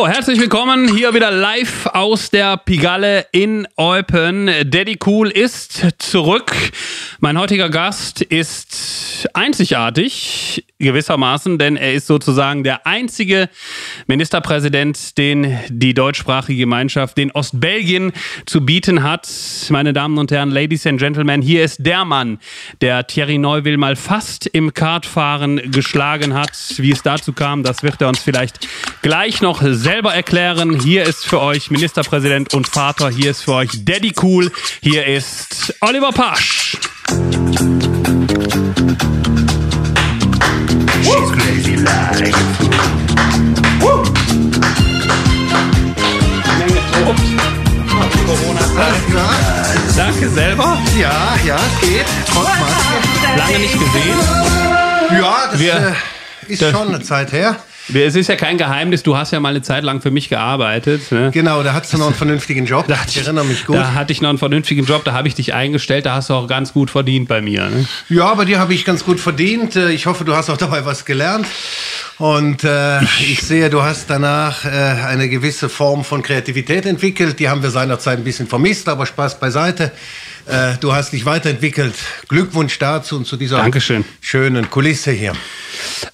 So, herzlich willkommen hier wieder live aus der Pigalle in Eupen. Daddy Cool ist zurück. Mein heutiger Gast ist einzigartig gewissermaßen, denn er ist sozusagen der einzige Ministerpräsident, den die deutschsprachige Gemeinschaft, den Ostbelgien zu bieten hat. Meine Damen und Herren, Ladies and Gentlemen, hier ist der Mann, der Thierry Neuville mal fast im Kartfahren geschlagen hat. Wie es dazu kam, das wird er uns vielleicht gleich noch selber erklären. Hier ist für euch Ministerpräsident und Vater, hier ist für euch Daddy Cool, hier ist Oliver Pasch. She's crazy like Alles klar? Danke selber. Ja, ja, es geht. Trotz Maske. Lange nicht gesehen. Ja, das Wir- äh, ist schon eine Zeit her. Es ist ja kein Geheimnis, du hast ja mal eine Zeit lang für mich gearbeitet. Ne? Genau, da hattest du noch einen vernünftigen Job. Da ich erinnere mich gut. Da hatte ich noch einen vernünftigen Job, da habe ich dich eingestellt, da hast du auch ganz gut verdient bei mir. Ne? Ja, bei dir habe ich ganz gut verdient. Äh, Ich hoffe, du hast auch dabei was gelernt. Und äh, ich sehe, du hast danach äh, eine gewisse Form von Kreativität entwickelt. Die haben wir seinerzeit ein bisschen vermisst, aber Spaß beiseite. Äh, du hast dich weiterentwickelt. Glückwunsch dazu und zu dieser Dankeschön. schönen Kulisse hier.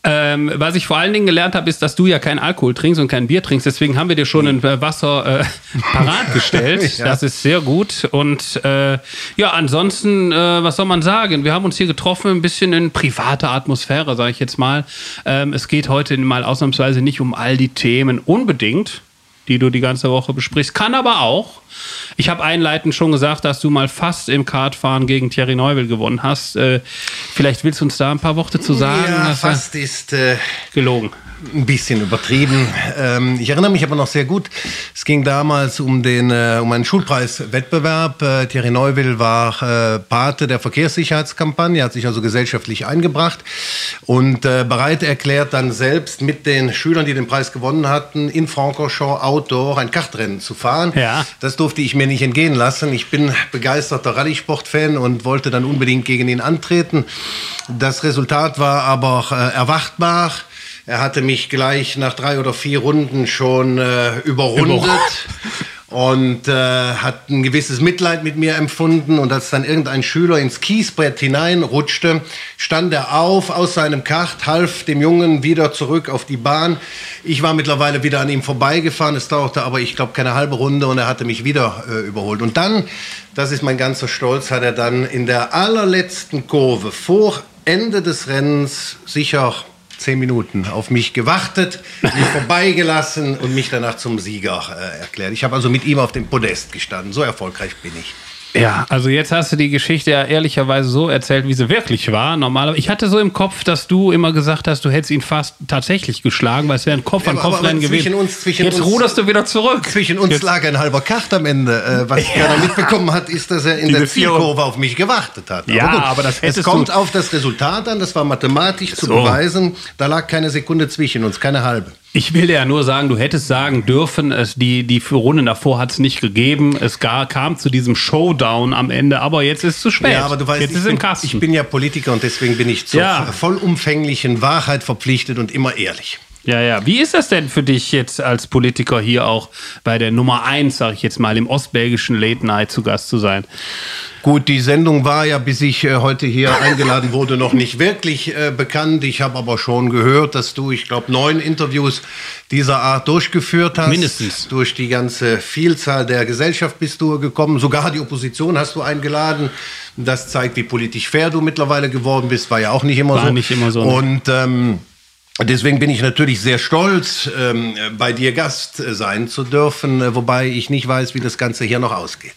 Ähm, was ich vor allen Dingen gelernt habe, ist, dass du ja kein Alkohol trinkst und kein Bier trinkst. Deswegen haben wir dir schon ein Wasser äh, parat gestellt. Ja. Das ist sehr gut. Und äh, ja, ansonsten, äh, was soll man sagen? Wir haben uns hier getroffen, ein bisschen in privater Atmosphäre, sage ich jetzt mal. Ähm, es geht heute mal ausnahmsweise nicht um all die Themen unbedingt, die du die ganze Woche besprichst. Kann aber auch. Ich habe einleitend schon gesagt, dass du mal fast im Kartfahren gegen Thierry Neuville gewonnen hast. Äh, vielleicht willst du uns da ein paar Worte zu sagen? ja, fast ist äh, gelogen. Ein bisschen übertrieben. Ähm, ich erinnere mich aber noch sehr gut. Es ging damals um den äh, um einen Schulpreiswettbewerb. Äh, Thierry Neuville war äh, Pate der Verkehrssicherheitskampagne, hat sich also gesellschaftlich eingebracht und äh, bereit erklärt, dann selbst mit den Schülern, die den Preis gewonnen hatten, in Francorchamps Outdoor ein Kartrennen zu fahren. Ja. Das durfte ich mir nicht entgehen lassen. Ich bin begeisterter Rallye-Sport-Fan und wollte dann unbedingt gegen ihn antreten. Das Resultat war aber äh, erwartbar. Er hatte mich gleich nach drei oder vier Runden schon äh, überrundet. Und äh, hat ein gewisses Mitleid mit mir empfunden. Und als dann irgendein Schüler ins Kiesbrett hineinrutschte, stand er auf aus seinem Kart, half dem Jungen wieder zurück auf die Bahn. Ich war mittlerweile wieder an ihm vorbeigefahren. Es dauerte aber, ich glaube, keine halbe Runde und er hatte mich wieder äh, überholt. Und dann, das ist mein ganzer Stolz, hat er dann in der allerletzten Kurve vor Ende des Rennens sicher zehn Minuten auf mich gewartet, mich vorbeigelassen und mich danach zum Sieger äh, erklärt. Ich habe also mit ihm auf dem Podest gestanden. So erfolgreich bin ich. Ja, also jetzt hast du die Geschichte ja ehrlicherweise so erzählt, wie sie wirklich war. Normalerweise, ich hatte so im Kopf, dass du immer gesagt hast, du hättest ihn fast tatsächlich geschlagen, weil es wäre ein Ja, aber- Kopf-an-Kopf-Rennen aber zwischen gewesen. uns- zwischen jetzt uns- ruderst du wieder zurück. Zwischen uns Jetzt- lag ein halber Kart am Ende. Äh, was keiner mitbekommen hat, ist, dass er in Diese der Zielkurve auf mich gewartet hat. Ja, gut, aber das Es hättest kommt du- auf das Resultat an, das war mathematisch zu So. beweisen. Da lag keine Sekunde zwischen uns, keine halbe. Ich will ja nur sagen, du hättest sagen dürfen, es, die, die für Runden davor hat es nicht gegeben. Es gar, kam zu diesem Showdown am Ende, aber jetzt ist es zu spät. Ja, aber du weißt, jetzt ich, ist bin, ich bin ja Politiker und deswegen bin ich zur Ja. vollumfänglichen Wahrheit verpflichtet und immer ehrlich. Ja, ja. Wie ist das denn für dich jetzt als Politiker hier auch bei der Nummer 1, sag ich jetzt mal, im ostbelgischen Late Night zu Gast zu sein? Gut, die Sendung war ja, bis ich äh, heute hier eingeladen wurde, noch nicht wirklich äh, bekannt. Ich habe aber schon gehört, dass du, ich glaube, neun Interviews dieser Art durchgeführt hast. Mindestens. Durch die ganze Vielzahl der Gesellschaft bist du gekommen. Sogar die Opposition hast du eingeladen. Das zeigt, wie politisch fair du mittlerweile geworden bist. War ja auch nicht immer War so. nicht immer so, ne? Und ähm, Deswegen bin ich natürlich sehr stolz, ähm, bei dir Gast sein zu dürfen, äh, wobei ich nicht weiß, wie das Ganze hier noch ausgeht.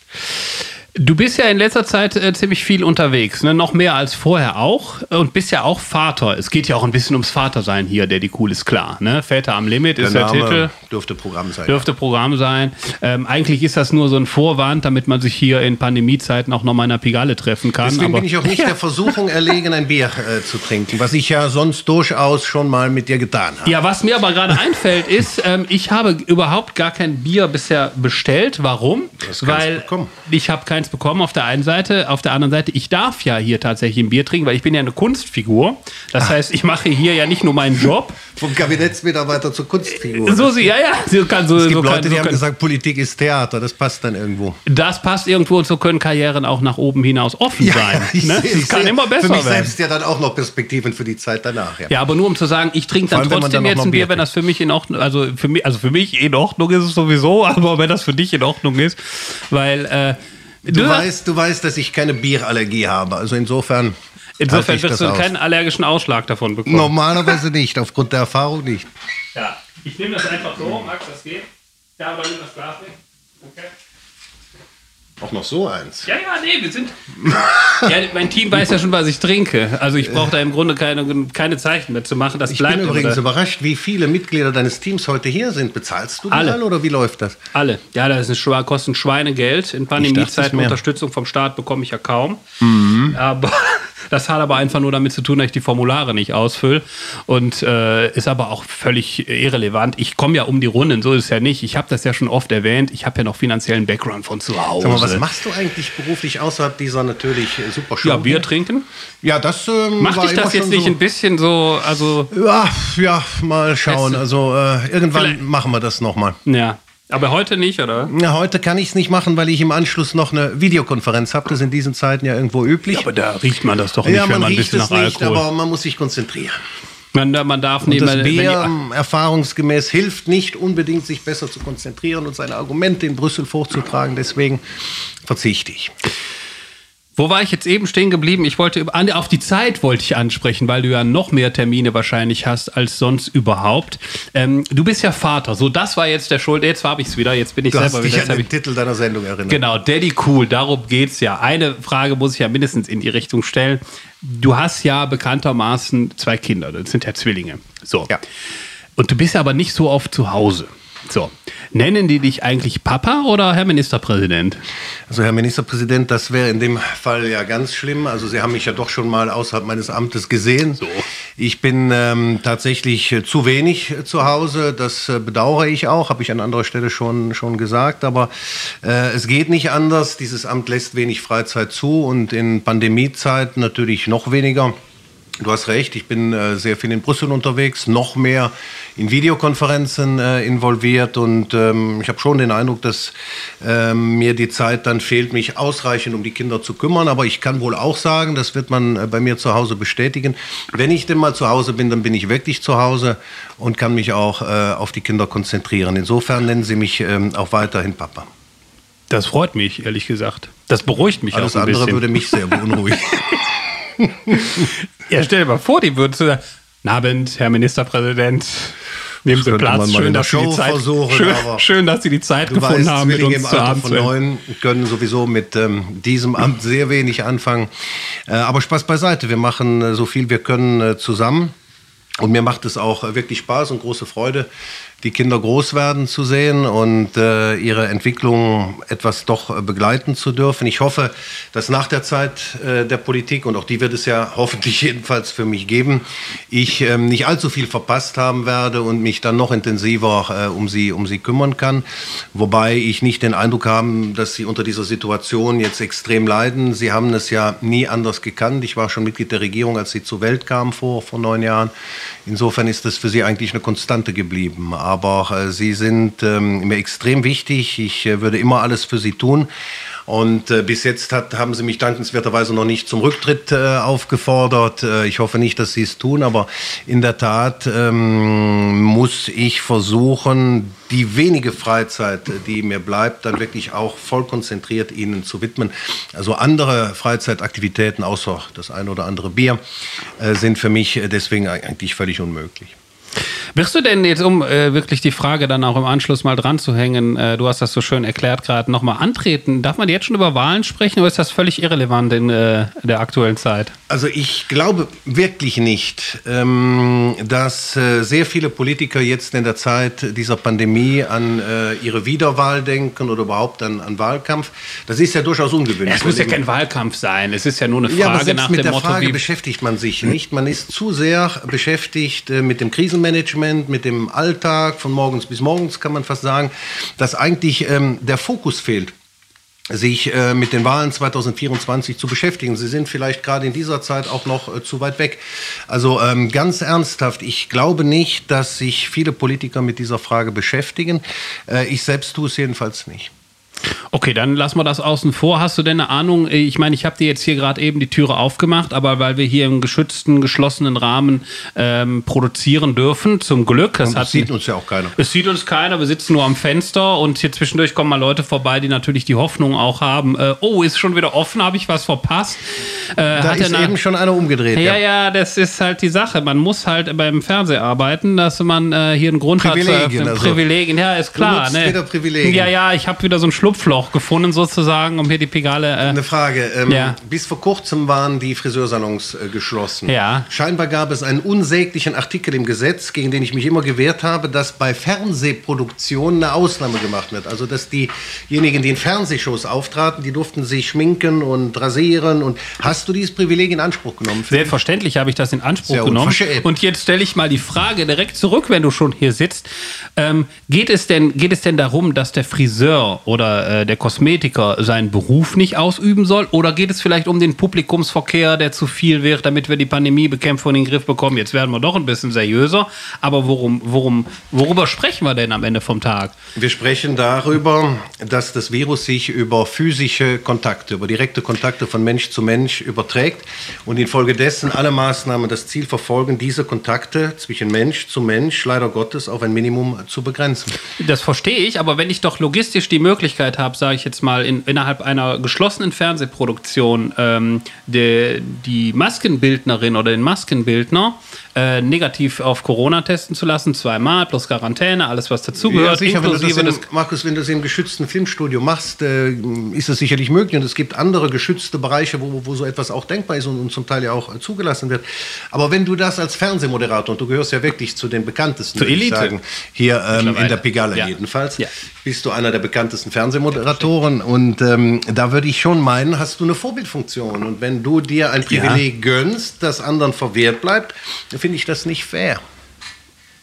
Du bist ja in letzter Zeit äh, ziemlich viel unterwegs, ne? noch mehr als vorher auch und bist ja auch Vater. Es geht ja auch ein bisschen ums Vatersein hier, der die cool ist klar. Ne? Väter am Limit ist der, Titel. dürfte Programm sein. Dürfte Programm sein. Ähm, eigentlich ist das nur so ein Vorwand, damit man sich hier in Pandemiezeiten auch noch mal in der Pigalle treffen kann. Deswegen bin ich auch nicht der Versuchung erlegen, ein Bier äh, zu trinken, was ich ja sonst durchaus schon mal mit dir getan habe. Ja, was mir aber gerade einfällt, ist, ähm, ich habe überhaupt gar kein Bier bisher bestellt. Warum? Das Weil ich habe kein keins bekommen auf der einen Seite. Auf der anderen Seite, ich darf ja hier tatsächlich ein Bier trinken, weil ich bin ja eine Kunstfigur. Das Ah. heißt, ich mache hier ja nicht nur meinen Job. Vom Kabinettsmitarbeiter zur Kunstfigur. So sie, ja, ja. So kann, so, es gibt so kann, Leute, so die haben gesagt, Politik ist Theater. Das passt dann irgendwo. das passt irgendwo und so können Karrieren auch nach oben hinaus offen sein. ich ne? sehe- Es kann sehe immer besser Für mich werden. selbst ja dann auch noch Perspektiven für die Zeit danach. Ja. Ja, aber nur um zu sagen, ich trinke dann allem, trotzdem dann jetzt ein Bier, Bier wenn das für mich in Ordnung, also für mich, also für mich in Ordnung ist es sowieso, aber wenn das für dich in Ordnung ist, weil äh, Du, weißt, du weißt, dass ich keine Bierallergie habe. Also insofern. halte insofern ich wirst das du aus. keinen allergischen Ausschlag davon bekommen. Normalerweise nicht, aufgrund der Erfahrung nicht. Ja, ich nehme das einfach so, Max, das geht. Ja, aber nimm das Glas weg. Auch noch so eins. Ja, ja, nee, wir sind. ja, mein Team weiß ja schon, was ich trinke. Also ich brauche da im Grunde keine, keine Zeichen mehr zu machen. Das Ich bleibt bin übrigens da. überrascht, wie viele Mitglieder deines Teams heute hier sind. Bezahlst du die Alle. alle oder wie läuft das? Alle. Ja, das ist Schwa- kostet Schweinegeld. In Pandemiezeiten. Unterstützung vom Staat bekomme ich ja kaum. Mhm. Aber das hat aber einfach nur damit zu tun, dass ich die Formulare nicht ausfülle. Und äh, ist aber auch völlig irrelevant. Ich komme ja um die Runden, so ist es ja nicht. Ich habe das ja schon oft erwähnt. Ich habe ja noch finanziellen Background von zu Hause. Sag mal, was machst du eigentlich beruflich außerhalb dieser natürlich super Show? ja, Bier trinken. Ja, das ähm, Macht dich das jetzt nicht so. ein bisschen so, also, Ja, ja, mal schauen. Also äh, irgendwann machen wir das nochmal. ja. Aber heute nicht, oder? Ja, heute kann ich es nicht machen, weil ich im Anschluss noch eine Videokonferenz habe. Das ist in diesen Zeiten ja irgendwo üblich. Aber da riecht man das doch nicht, ja, wenn man man ein bisschen nach nicht, Alkohol. aber man muss sich konzentrieren. man, man darf Und nicht das wenn Bier ähm, erfahrungsgemäß hilft nicht unbedingt, sich besser zu konzentrieren und seine Argumente in Brüssel vorzutragen. Deswegen verzichte ich. Wo war ich jetzt eben stehen geblieben? Ich wollte auf die Zeit wollte ich ansprechen, weil du ja noch mehr Termine wahrscheinlich hast als sonst überhaupt. Ähm, du bist ja Vater. So, das war jetzt der Schuld. Jetzt habe ich es wieder. Jetzt bin ich Du hast selber dich wieder. an den ich, Titel deiner Sendung erinnert. genau, Daddy Cool. Darum geht's ja. Eine Frage muss ich ja mindestens in die Richtung stellen. Du hast ja bekanntermaßen zwei Kinder. Das sind ja Zwillinge. So. Ja. Und du bist aber nicht so oft zu Hause. So. Nennen die dich eigentlich Papa oder Herr Ministerpräsident? Also Herr Ministerpräsident, das wäre in dem Fall ja ganz schlimm. Also Sie haben mich ja doch schon mal außerhalb meines Amtes gesehen. So. Ich bin ähm, tatsächlich äh, zu wenig äh, zu Hause. Das äh, bedauere ich auch, habe ich an anderer Stelle schon, schon gesagt. Aber äh, es geht nicht anders. Dieses Amt lässt wenig Freizeit zu und in Pandemiezeiten natürlich noch weniger. Du hast recht, ich bin äh, sehr viel in Brüssel unterwegs, noch mehr in Videokonferenzen äh, involviert und ähm, ich habe schon den Eindruck, dass ähm, mir die Zeit dann fehlt, mich ausreichend um die Kinder zu kümmern. Aber ich kann wohl auch sagen, das wird man äh, bei mir zu Hause bestätigen. Wenn ich denn mal zu Hause bin, dann bin ich wirklich zu Hause und kann mich auch äh, auf die Kinder konzentrieren. Insofern nennen Sie mich ähm, auch weiterhin Papa. Das freut mich, ehrlich gesagt. Das beruhigt mich Alles auch ein andere bisschen. würde mich sehr beunruhigen. ja, stell dir mal vor, die würden sagen, Guten Abend, Herr Ministerpräsident. Nehmen Sie Platz. Schön, dass Sie die Show Zeit, versuchen, schön, schön, dass Sie die Zeit gefunden haben, mit uns zu Alter von neun können sowieso mit ähm, diesem Amt sehr wenig anfangen. Äh, aber Spaß beiseite, wir machen äh, so viel wir können äh, zusammen. Und mir macht es auch äh, wirklich Spaß und große Freude, die Kinder groß werden zu sehen und äh, ihre Entwicklung etwas doch äh, begleiten zu dürfen. Ich hoffe, dass nach der Zeit äh, der Politik, und auch die wird es ja hoffentlich jedenfalls für mich geben, ich ähm, nicht allzu viel verpasst haben werde und mich dann noch intensiver äh, um, sie, um sie kümmern kann. Wobei ich nicht den Eindruck habe, dass sie unter dieser Situation jetzt extrem leiden. Sie haben es ja nie anders gekannt. Ich war schon Mitglied der Regierung, als sie zur Welt kamen vor, vor neun Jahren. Insofern ist das für sie eigentlich eine Konstante geblieben. Äh, sie sind ähm, mir extrem wichtig. Ich äh, würde immer alles für sie tun. Und äh, bis jetzt hat, haben sie mich dankenswerterweise noch nicht zum Rücktritt äh, aufgefordert. Äh, ich hoffe nicht, dass sie es tun, aber in der Tat ähm, muss ich versuchen, die wenige Freizeit, äh, die mir bleibt, dann wirklich auch voll konzentriert ihnen zu widmen. Also andere Freizeitaktivitäten außer das ein oder andere Bier sind für mich deswegen eigentlich völlig unmöglich. Wirst du denn jetzt, um äh, wirklich die Frage dann auch im Anschluss mal dran zu hängen, äh, du hast das so schön erklärt gerade, nochmal antreten? Darf man jetzt schon über Wahlen sprechen oder ist das völlig irrelevant in äh, der aktuellen Zeit? Also ich glaube wirklich nicht, ähm, dass äh, sehr viele Politiker jetzt in der Zeit dieser Pandemie an äh, ihre Wiederwahl denken oder überhaupt an, an Wahlkampf. Das ist ja durchaus ungewöhnlich. Es muss ja kein Wahlkampf sein. Es ist ja nur eine Frage ja, aber nach mit dem der Motto, Frage beschäftigt man sich nicht. Man ist zu sehr beschäftigt äh, mit dem Krisenmanagement, mit dem Alltag von morgens bis morgens, kann man fast sagen, dass eigentlich ähm, der Fokus fehlt sich äh, mit den Wahlen 2024 zu beschäftigen. Sie sind vielleicht gerade in dieser Zeit auch noch äh, zu weit weg. Also ähm, ganz ernsthaft, ich glaube nicht, dass sich viele Politiker mit dieser Frage beschäftigen. Äh, ich selbst tue es jedenfalls nicht. Okay, dann lassen wir das außen vor. Hast du denn eine Ahnung? Ich meine, ich habe dir jetzt hier gerade eben die Türe aufgemacht, aber weil wir hier im geschützten, geschlossenen Rahmen ähm, produzieren dürfen, zum Glück. Das, das sieht uns ja auch keiner. Es sieht uns keiner. Wir sitzen nur am Fenster und hier zwischendurch kommen mal Leute vorbei, die natürlich die Hoffnung auch haben. Äh, oh, ist schon wieder offen? Habe ich was verpasst? Äh, da ist eben schon einer umgedreht. Ja, ja, ja, das ist halt die Sache. Man muss halt beim Fernsehen arbeiten, dass man äh, hier einen Grund Privilegien, hat. Also. Privilegien, ja, ist klar. Du ne? wieder Privilegien. Ja, ja, ich habe wieder so ein Schlupfloch gefunden sozusagen, um hier die Pigale. Äh, Eine Frage. Ähm, Ja. Bis vor kurzem waren die Friseursalons äh, geschlossen. Ja. Scheinbar gab es einen unsäglichen Artikel im Gesetz, gegen den ich mich immer gewehrt habe, dass bei Fernsehproduktionen eine Ausnahme gemacht wird. Also dass diejenigen, die in Fernsehshows auftraten, die durften sich schminken und rasieren. Und hast du dieses Privileg in Anspruch genommen? Selbstverständlich habe ich das in Anspruch Sehr genommen. Und jetzt stelle ich mal die Frage direkt zurück, wenn du schon hier sitzt. Ähm, geht, es denn, geht es denn darum, dass der Friseur oder äh, der Kosmetiker seinen Beruf nicht ausüben soll? Oder geht es vielleicht um den Publikumsverkehr, der zu viel wird, damit wir die Pandemiebekämpfung in den Griff bekommen? Jetzt werden wir doch ein bisschen seriöser. Aber worum, worum, worüber sprechen wir denn am Ende vom Tag? Wir sprechen darüber, dass das Virus sich über physische Kontakte, über direkte Kontakte von Mensch zu Mensch überträgt und infolgedessen alle Maßnahmen das Ziel verfolgen, diese Kontakte zwischen Mensch zu Mensch leider Gottes auf ein Minimum zu begrenzen. Das verstehe ich, aber wenn ich doch logistisch die Möglichkeit habe, sage ich jetzt mal, in, innerhalb einer geschlossenen Fernsehproduktion ähm, die, die Maskenbildnerin oder den Maskenbildner äh, negativ auf Corona testen zu lassen, zweimal plus Quarantäne, alles was dazugehört, sicher, wenn du das inklusive im, Markus, wenn du das im geschützten Filmstudio machst, äh, ist das sicherlich möglich. Und es gibt andere geschützte Bereiche, wo, wo so etwas auch denkbar ist und, und zum Teil ja auch äh, zugelassen wird. Aber wenn du das als Fernsehmoderator, und du gehörst ja wirklich zu den bekanntesten, Zur Elite. sagen, hier ähm, in der Pigalle Ja. jedenfalls, Ja. bist du einer der bekanntesten Fernsehmoderatoren. Und ähm, da würde ich schon meinen, hast du eine Vorbildfunktion. Und wenn du dir ein Privileg gönnst, das anderen verwehrt bleibt, finde ich das nicht fair.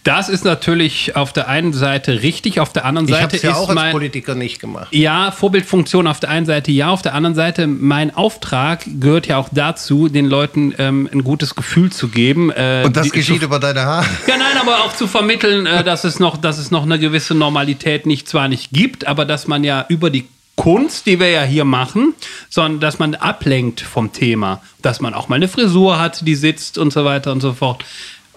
Das ist natürlich auf der einen Seite richtig, auf der anderen Ich Seite es ja ist auch als mein Politiker nicht gemacht. ja Vorbildfunktion auf der einen Seite ja, auf der anderen Seite mein Auftrag gehört ja auch dazu, den Leuten ähm, ein gutes Gefühl zu geben. Äh, Und das die- geschieht zu, über deine Haare. ja, nein, aber auch zu vermitteln, äh, dass es noch, dass es noch eine gewisse Normalität nicht zwar nicht gibt, aber dass man ja über die Kunst, die wir ja hier machen, sondern dass man ablenkt vom Thema, dass man auch mal eine Frisur hat, die sitzt und so weiter und so fort.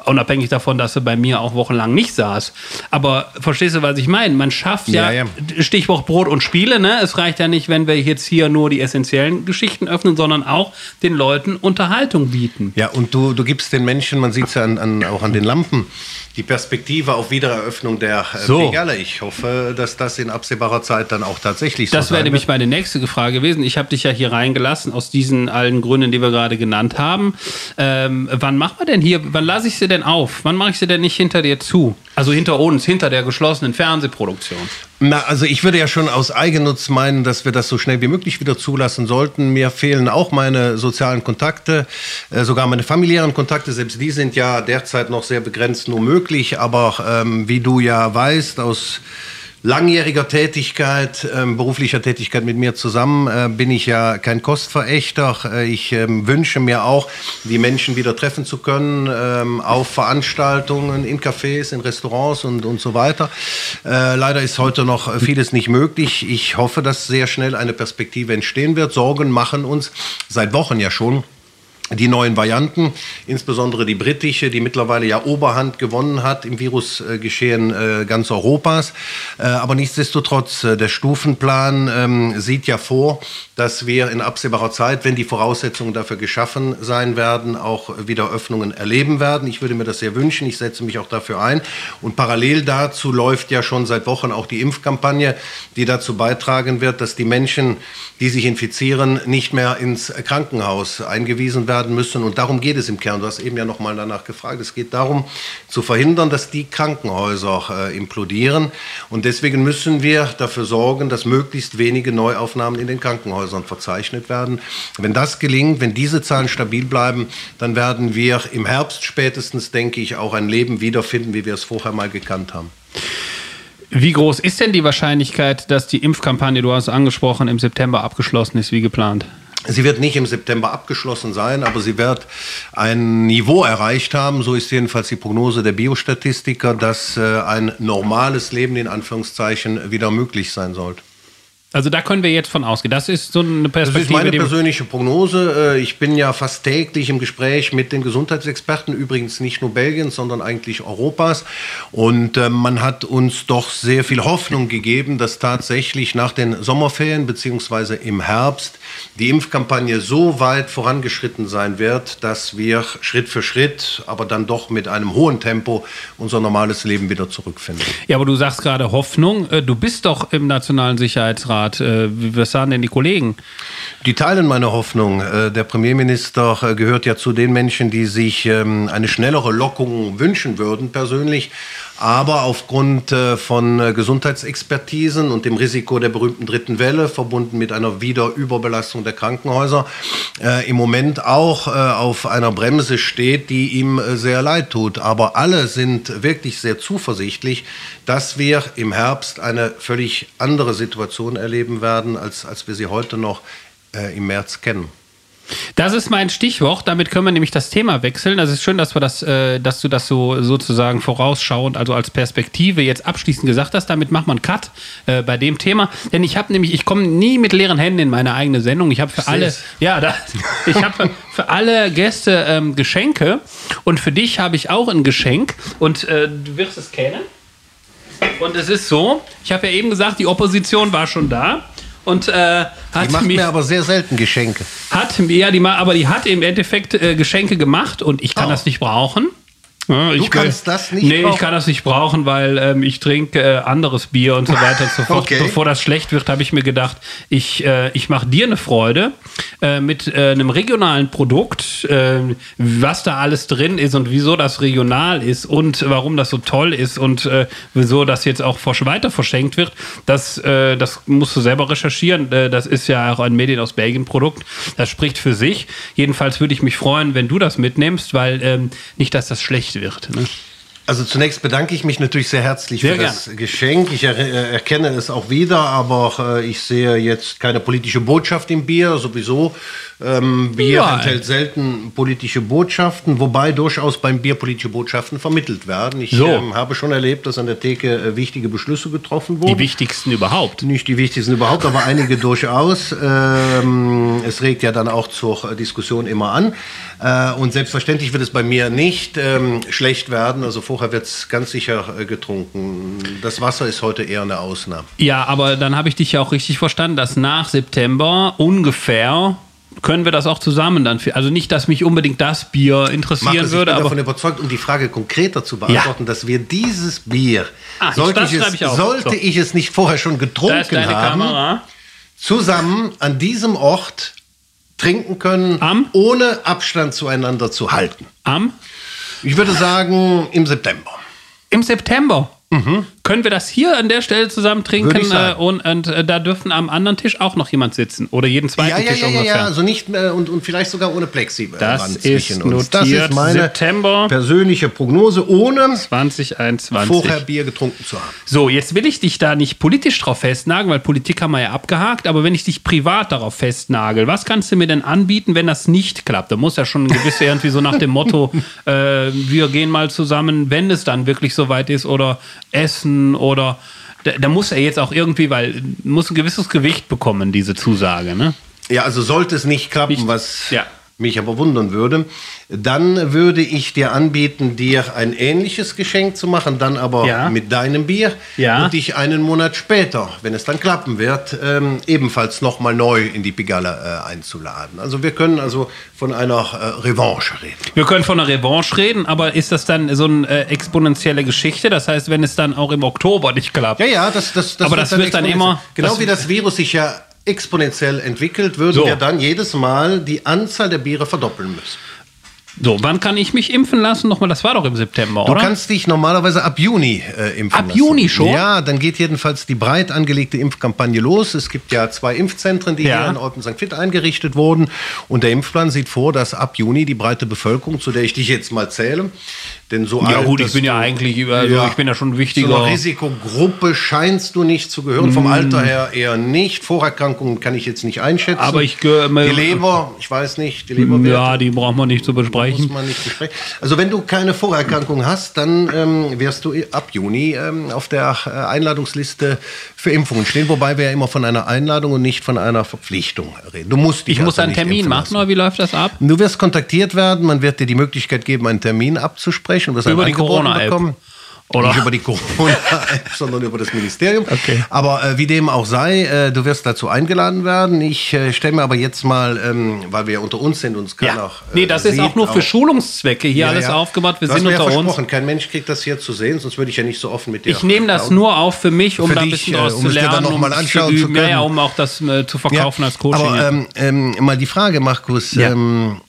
Unabhängig davon, dass er bei mir auch wochenlang nicht saß. Aber verstehst du, was ich meine? Man schafft ja, Ja, Stichwort Brot und Spiele, ne? Es reicht ja nicht, wenn wir jetzt hier nur die essentiellen Geschichten öffnen, sondern auch den Leuten Unterhaltung bieten. Ja, und du, du gibst den Menschen, man sieht es ja an, an, auch an den Lampen, die Perspektive auf Wiedereröffnung der äh, So. Ich hoffe, dass das in absehbarer Zeit dann auch tatsächlich so Das wäre nämlich meine nächste Frage gewesen. Ich habe dich ja hier reingelassen aus diesen allen Gründen, die wir gerade genannt haben. Ähm, wann machen wir denn hier, wann lasse ich sie denn auf? Wann mache ich sie denn nicht hinter dir zu? Also hinter uns, hinter der geschlossenen Fernsehproduktion. Na, also ich würde ja schon aus Eigennutz meinen, dass wir das so schnell wie möglich wieder zulassen sollten. Mir fehlen auch meine sozialen Kontakte, äh, sogar meine familiären Kontakte. Selbst die sind ja derzeit noch sehr begrenzt nur möglich. Aber ähm, wie du ja weißt, aus langjähriger Tätigkeit, ähm, beruflicher Tätigkeit mit mir zusammen, äh, bin ich ja kein Kostverächter. Äh, ich ähm, wünsche mir auch, die Menschen wieder treffen zu können ähm, auf Veranstaltungen, in Cafés, in Restaurants und, und so weiter. Äh, leider ist heute noch vieles nicht möglich. Ich hoffe, dass sehr schnell eine Perspektive entstehen wird. Sorgen machen uns seit Wochen ja schon die neuen Varianten, insbesondere die britische, die mittlerweile ja Oberhand gewonnen hat im Virusgeschehen äh, ganz Europas. Äh, aber nichtsdestotrotz, äh, der Stufenplan ähm, sieht ja vor, dass wir in absehbarer Zeit, wenn die Voraussetzungen dafür geschaffen sein werden, auch wieder Öffnungen erleben werden. Ich würde mir das sehr wünschen. Ich setze mich auch dafür ein. Und parallel dazu läuft ja schon seit Wochen auch die Impfkampagne, die dazu beitragen wird, dass die Menschen, die sich infizieren, nicht mehr ins Krankenhaus eingewiesen werden müssen. Und darum geht es im Kern. Du hast eben ja nochmal danach gefragt. Es geht darum, zu verhindern, dass die Krankenhäuser äh, implodieren. Und deswegen müssen wir dafür sorgen, dass möglichst wenige Neuaufnahmen in den Krankenhäusern verzeichnet werden. Wenn das gelingt, wenn diese Zahlen stabil bleiben, dann werden wir im Herbst spätestens, denke ich, auch ein Leben wiederfinden, wie wir es vorher mal gekannt haben. Wie groß ist denn die Wahrscheinlichkeit, dass die Impfkampagne, du hast es angesprochen, im September abgeschlossen ist, wie geplant? Sie wird nicht im September abgeschlossen sein, aber sie wird ein Niveau erreicht haben, so ist jedenfalls die Prognose der Biostatistiker, dass äh, ein normales Leben in Anführungszeichen wieder möglich sein sollte. Also da können wir jetzt von ausgehen. Das ist so eine Das ist Perspektive. meine persönliche Prognose. Äh, Ich bin ja fast täglich im Gespräch mit den Gesundheitsexperten, übrigens nicht nur Belgiens, sondern eigentlich Europas. Und äh, man hat uns doch sehr viel Hoffnung gegeben, dass tatsächlich nach den Sommerferien beziehungsweise im Herbst die Impfkampagne so weit vorangeschritten sein wird, dass wir Schritt für Schritt, aber dann doch mit einem hohen Tempo unser normales Leben wieder zurückfinden. ja, aber du sagst gerade Hoffnung. Äh, Du bist doch im Nationalen Sicherheitsrat. Äh, wie- Was sagen denn die Kollegen? Die teilen meine Hoffnung. Äh, Der Premierminister äh, gehört ja zu den Menschen, die sich ähm, eine schnellere Lockung wünschen würden, persönlich. Aber aufgrund äh, von äh, Gesundheitsexpertisen und dem Risiko der berühmten dritten Welle, verbunden mit einer Wiederüberbelastung der Krankenhäuser, äh, im Moment auch auf einer Bremse steht, die ihm sehr leid tut. Aber alle sind wirklich sehr zuversichtlich, dass wir im Herbst eine völlig andere Situation erleben werden, als, als wir sie heute noch im März kennen. Das ist mein Stichwort. Damit können wir nämlich das Thema wechseln. Das ist schön, dass wir das, äh, dass du das so sozusagen vorausschauend, also als Perspektive jetzt abschließend gesagt hast. Damit macht man einen Cut äh, bei dem Thema. Denn ich habe nämlich, ich komme nie mit leeren Händen in meine eigene Sendung. Ich habe für alle, seh's. ja, da, ich habe für alle Gäste ähm, Geschenke und für dich habe ich auch ein Geschenk und äh, du wirst es kennen. Und es ist so, ich habe ja eben gesagt, die Opposition war schon da und äh, hat Die macht mich mir aber sehr selten Geschenke. hat ja, die, ma- aber die hat im Endeffekt äh, Geschenke gemacht und ich kann Oh. das nicht brauchen. Ja, ich kannst das nicht Nee, brauchen? ich kann das nicht brauchen, weil ähm, ich trinke äh, anderes Bier und so weiter und so fort. Okay. Bevor das schlecht wird, habe ich mir gedacht, ich, äh, ich mache dir eine Freude äh, mit äh, einem regionalen Produkt, äh, was da alles drin ist und wieso das regional ist und warum das so toll ist und äh, wieso das jetzt auch weiter verschenkt wird. Das, das musst du selber recherchieren. Das ist ja auch ein Medien aus Belgien Produkt. Das spricht für sich. Jedenfalls würde ich mich freuen, wenn du das mitnimmst, weil ähm, nicht, dass das schlecht wird. Ne? Also zunächst bedanke ich mich natürlich sehr herzlich Sehr für das Geschenk. Ich er äh, erkenne es auch wieder, aber äh, ich sehe jetzt keine politische Botschaft im Bier. Sowieso ähm, Bier Ja. enthält selten politische Botschaften, wobei durchaus beim Bier politische Botschaften vermittelt werden. Ich So. ähm, habe schon erlebt, dass an der Theke äh, wichtige Beschlüsse getroffen wurden. Die wichtigsten überhaupt. Nicht die wichtigsten überhaupt, aber einige durchaus. Ähm, es regt ja dann auch zur äh, Diskussion immer an. Äh, und selbstverständlich wird es bei mir nicht ähm, schlecht werden. Also vorher wird es ganz sicher äh, getrunken. Das Wasser ist heute eher eine Ausnahme. Ja, aber dann habe ich dich ja auch richtig verstanden, dass nach September ungefähr können wir das auch zusammen dann. fi- Also nicht, dass mich unbedingt das Bier Markus, interessieren ich bin würde, aber davon überzeugt, um die Frage konkreter zu beantworten, dass wir dieses Bier, Ah, sollte, ich es, ich sollte So. ich es nicht vorher schon getrunken haben, Kamera. zusammen an diesem Ort trinken können, Am? ohne Abstand zueinander zu halten. Am Ich würde sagen im September. im September. Können wir das hier an der Stelle zusammen trinken äh, und, und äh, da dürfen am anderen Tisch auch noch jemand sitzen oder jeden zweiten Ja, ja, Tisch ja, ja, ungefähr. ja, also nicht mehr und, und vielleicht sogar ohne Plexi. äh, Das ist uns. Das notiert. ist meine September. persönliche Prognose, ohne 2021. vorher Bier getrunken zu haben. So, jetzt will ich dich da nicht politisch drauf festnageln, weil Politik haben wir ja abgehakt, aber wenn ich dich privat darauf festnagel, was kannst du mir denn anbieten, wenn das nicht klappt? Da muss ja schon ein gewisse irgendwie so nach dem Motto, äh, wir gehen mal zusammen, wenn es dann wirklich soweit ist, oder essen oder da, da muss er jetzt auch irgendwie, weil muss ein gewisses Gewicht bekommen, diese Zusage, ne? Ja, also sollte es nicht klappen, Nicht- was ja. Mich aber wundern würde, dann würde ich dir anbieten, dir ein ähnliches Geschenk zu machen, dann aber Ja. mit deinem Bier Ja. und dich einen Monat später, wenn es dann klappen wird, ähm, ebenfalls nochmal neu in die Pigalle äh, einzuladen. Also wir können also von einer äh, Revanche reden. Wir können von einer Revanche reden, aber ist das dann so eine äh, exponentielle Geschichte? Das heißt, wenn es dann auch im Oktober nicht klappt? Ja, ja, das, das, das Aber das wird dann immer- Genau wie das Virus sich ja exponentiell entwickelt, würden So. wir dann jedes Mal die Anzahl der Biere verdoppeln müssen. So, wann kann ich mich impfen lassen? Nochmal, das war doch im September, Du oder? kannst dich normalerweise ab Juni äh, impfen Ab lassen. Juni schon? Ja, dann geht jedenfalls die breit angelegte Impfkampagne los. Es gibt ja zwei Impfzentren, die Ja. hier in Eupen St. Vith eingerichtet wurden. Und der Impfplan sieht vor, dass ab Juni die breite Bevölkerung, zu der ich dich jetzt mal zähle, Denn so Ja alt, gut, ich bin ja eigentlich, also Ja. ich bin ja schon ein Zu wichtiger. einer Risikogruppe scheinst du nicht zu gehören. Vom Alter her eher nicht. Vorerkrankungen kann ich jetzt nicht einschätzen. Aber ich gehöre- Die Leber, ich weiß nicht, die Leberwerte ja, die braucht man nicht zu muss besprechen. man nicht besprechen. Also wenn du keine Vorerkrankung hast, dann ähm, wirst du ab Juni ähm, auf der äh, Einladungsliste für Impfungen stehen. Wobei wir ja immer von einer Einladung und nicht von einer Verpflichtung reden. Du musst dich Ich muss also einen nicht Termin machen, oder wie läuft das ab? Du wirst kontaktiert werden, man wird dir die Möglichkeit geben, einen Termin abzusprechen. Du wirst Über die Corona-App. Oder? Nicht über die Corona-App, sondern über das Ministerium. Okay. Aber äh, wie dem auch sei, äh, du wirst dazu eingeladen werden. Ich äh, stelle mir aber jetzt mal, ähm, weil wir unter uns sind es keiner Ja. äh, Nee, das ist sieht, auch nur für Schulungszwecke hier Ja, alles ja. aufgebaut. Wir du hast sind mir ja unter uns. kein Mensch kriegt das hier zu sehen, sonst würde ich ja nicht so offen mit dir Ich nehme das nur auf für mich, um Für da ein dich, bisschen äh, draus um zu lernen, um mal anschauen zu üben. Ja, ja, können. um auch das äh, zu verkaufen als Coaching. Aber ähm, ähm, mal die Frage, Markus. Ähm,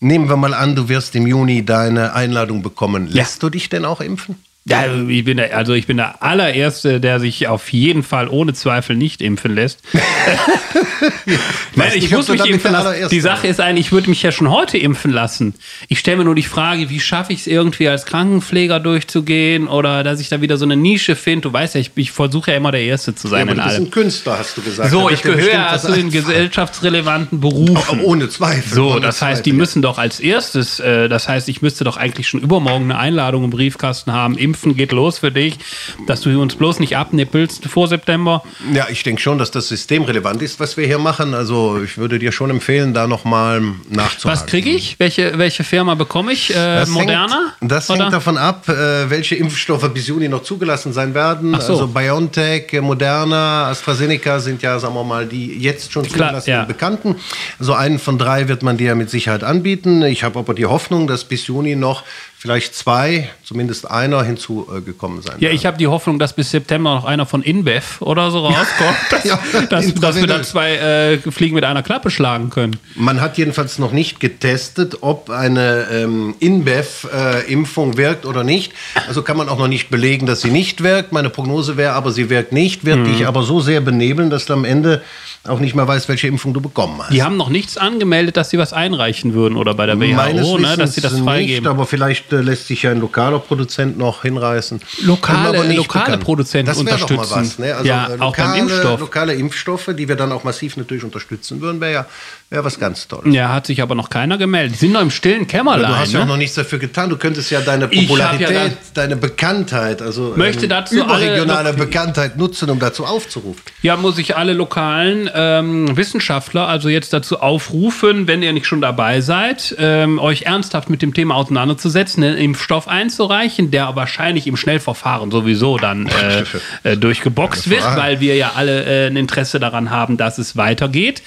nehmen wir mal an, du wirst im Juni deine Einladung bekommen. Lässt du dich denn auch impfen? Ja, ich bin der, also ich bin der allererste, der sich auf jeden Fall ohne Zweifel nicht impfen lässt. Nein, ich ob muss mich impfen lassen. Die Sache ist eigentlich, ich würde mich ja schon heute impfen lassen. Ich stelle mir nur die Frage, wie schaffe ich es irgendwie als Krankenpfleger durchzugehen oder dass ich da wieder so eine Nische finde. Du weißt ja, ich, ich versuche ja immer der Erste zu sein aber in du bist allem. ein Künstler, hast du gesagt. So, ich gehöre also in einfallen. gesellschaftsrelevanten Berufen. Oh, Ohne Zweifel. So, ohne das heißt, Zweifel, die ja. müssen doch als erstes, äh, das heißt, ich müsste doch eigentlich schon übermorgen eine Einladung im Briefkasten haben. Impfen geht los für dich, dass du uns bloß nicht abnippelst vor September. Ja, ich denke schon, dass das systemrelevant ist, was wir hier machen. Also ich würde dir schon empfehlen, da nochmal nachzuhaken. Was kriege ich? Welche, welche Firma bekomme ich? Äh, Das Moderna? Hängt, das Oder? hängt davon ab, äh, welche Impfstoffe bis Juni noch zugelassen sein werden. So. Also BioNTech, äh, Moderna, AstraZeneca sind ja, sagen wir mal, die jetzt schon Klar, zugelassenen ja. Bekannten. So einen von drei wird man dir mit Sicherheit anbieten. Ich habe aber die Hoffnung, dass bis Juni noch vielleicht zwei, zumindest einer hinzugekommen sein Ja, ich habe die Hoffnung, dass bis September noch einer von InBev oder so rauskommt, dass, Ja, dass, dass wir dann zwei äh, Fliegen mit einer Klappe schlagen können. Man hat jedenfalls noch nicht getestet, ob eine ähm, InBev-Impfung wirkt oder nicht. Also kann man auch noch nicht belegen, dass sie nicht wirkt. Meine Prognose wäre aber, sie wirkt nicht, wird dich aber so sehr benebeln, dass du am Ende auch nicht mehr weißt, welche Impfung du bekommen hast. Die haben noch nichts angemeldet, dass sie was einreichen würden oder bei der WHO, ne, dass sie das freigeben. Nicht, aber vielleicht äh, lässt sich ja ein lokaler Produzent noch hinreißen. Lokale- lokale bekannt. Produzenten das wäre doch mal unterstützen. was. Ne? Also, Ja, äh, auch beim lokale, Impfstoff. Lokale Impfstoffe, die wir dann auch massiv natürlich unterstützen würden, wäre ja wär was ganz Tolles. Ja, hat sich aber noch keiner gemeldet. Die sind noch im stillen Kämmerlein. Du hast ja auch ne? noch nichts dafür getan. Du könntest ja deine Popularität, ja deine Bekanntheit, also Möchte ähm, dazu alle- überregionale Bekanntheit nutzen, um dazu aufzurufen. Ja, muss ich alle lokalen ähm, Wissenschaftler also jetzt dazu aufrufen, wenn ihr nicht schon dabei seid, ähm, euch ernsthaft mit dem Thema auseinanderzusetzen, einen Impfstoff einzureichen, der wahrscheinlich im Schnellverfahren sowieso dann äh, äh, durchgeboxt wird, weil wir ja alle äh, ein Interesse daran haben, dass es weitergeht.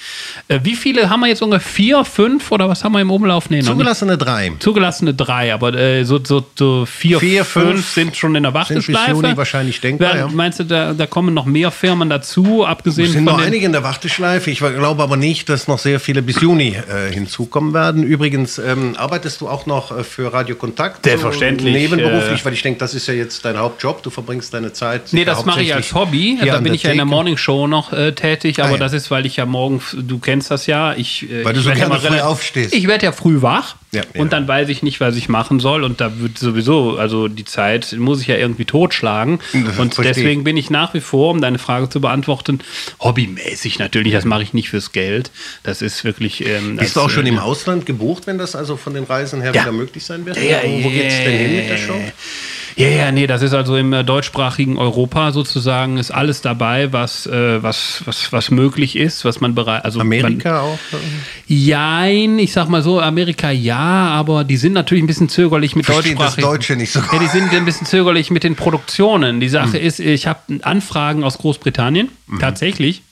Äh, wie viele haben wir jetzt ungefähr? Vier, fünf oder was haben wir im Umlauf? Nee. Zugelassene drei. Zugelassene drei, aber äh, so, so, so vier, Vier, fünf, fünf sind schon in der bis Warteschleife. Juni wahrscheinlich denkbar, Wer-. Meinst du, da, da kommen noch mehr Firmen dazu, abgesehen Es sind von noch den... einige in der Warteschleife. Ich glaube aber nicht, dass noch sehr viele bis Juni äh, hinzukommen werden. Übrigens, ähm, arbeitest du auch noch äh, für Radio Kontakt? Selbstverständlich, So nebenberuflich, äh, weil ich denke, das ist ja jetzt dein Hauptjob. Du verbringst deine Zeit. Nee, das mache ich als Hobby. Da bin ich ja in der Theke. Morning Show noch äh, tätig, aber Ah, ja. das ist, weil ich ja morgen, du kennst das ja, ich, äh, Weil du so gerne früh aufstehst. Ich werde ja früh wach Ja, ja. und dann weiß ich nicht, was ich machen soll und da wird sowieso, also die Zeit muss ich ja irgendwie totschlagen und deswegen bin ich nach wie vor, um deine Frage zu beantworten, hobbymäßig natürlich, das mache ich nicht fürs Geld, das ist wirklich... Ähm, Bist du auch schon äh, im Ausland gebucht, wenn das also von den Reisen her Ja. wieder möglich sein wird? Ja, Wo geht's denn hin mit der Show? Ja, ja, nee, das ist also im äh, deutschsprachigen Europa sozusagen, ist alles dabei, was, äh, was, was, was möglich ist, was man bereit. Also Amerika auch? Man, jein, ich sag mal so, Amerika ja, aber die sind natürlich ein bisschen zögerlich mit Verstehen das deutschsprachigen. Deutsche nicht so Ja, die sind ein bisschen zögerlich mit den Produktionen. Die Sache ist, ich habe Anfragen aus Großbritannien, tatsächlich.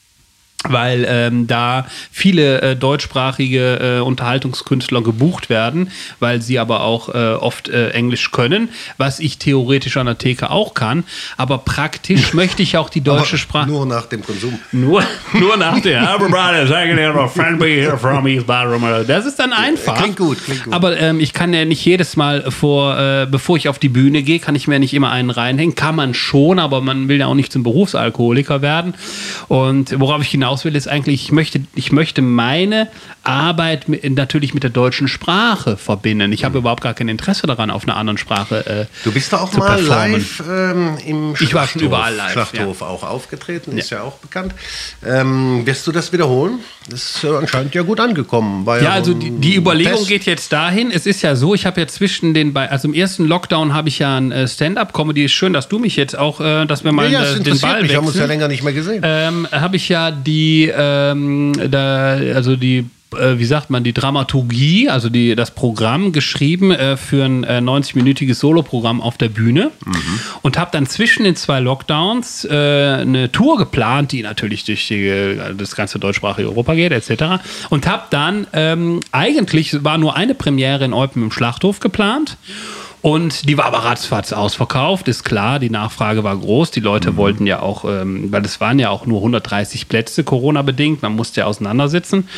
Weil ähm, da viele äh, deutschsprachige äh, Unterhaltungskünstler gebucht werden, weil sie aber auch äh, oft äh, Englisch können, was ich theoretisch an der Theke auch kann. Aber praktisch möchte ich auch die deutsche Aber Sprache. Nur nach dem Konsum. Nur, nur nach dem Everybody a here from East. Das ist dann einfach. Klingt gut, klingt gut. Aber ähm, ich kann ja nicht jedes Mal vor, äh, bevor ich auf die Bühne gehe, kann ich mir nicht immer einen reinhängen. Kann man schon, aber man will ja auch nicht zum Berufsalkoholiker werden. Und worauf ich hinaus hinaus will, ist eigentlich, ich möchte, ich möchte meine Arbeit mit, natürlich mit der deutschen Sprache verbinden. Ich habe Mhm. überhaupt gar kein Interesse daran, auf einer anderen Sprache äh, Du bist da auch zu mal performen. live ähm, im Ich war schon überall live, Schlachthof auch aufgetreten, ist ja, auch bekannt. Ähm, wirst du das wiederholen? Das ist anscheinend ja gut angekommen. Ja, also die, die Überlegung Test. geht jetzt dahin. Es ist ja so, ich habe ja zwischen den beiden, also im ersten Lockdown habe ich ja ein äh, Stand-up-Comedy. Ist schön, dass du mich jetzt auch, äh, dass wir Ja, mal ja, es äh, den Ball mich, wir haben uns ja wechseln. länger nicht mehr gesehen. ähm, habe ich ja die, ähm, da, also die, äh, wie sagt man, die Dramaturgie, also die, das Programm geschrieben äh, für ein äh, 90-minütiges Soloprogramm auf der Bühne und habe dann zwischen den zwei Lockdowns äh, eine Tour geplant, die natürlich durch die, äh, das ganze deutschsprachige Europa geht, etc. Und habe dann, ähm, eigentlich war nur eine Premiere in Eupen im Schlachthof geplant. Und die war aber ratzfatz ausverkauft, ist klar. Die Nachfrage war groß. Die Leute wollten ja auch, ähm, weil es waren ja auch nur 130 Plätze, Corona-bedingt. Man musste ja auseinandersitzen.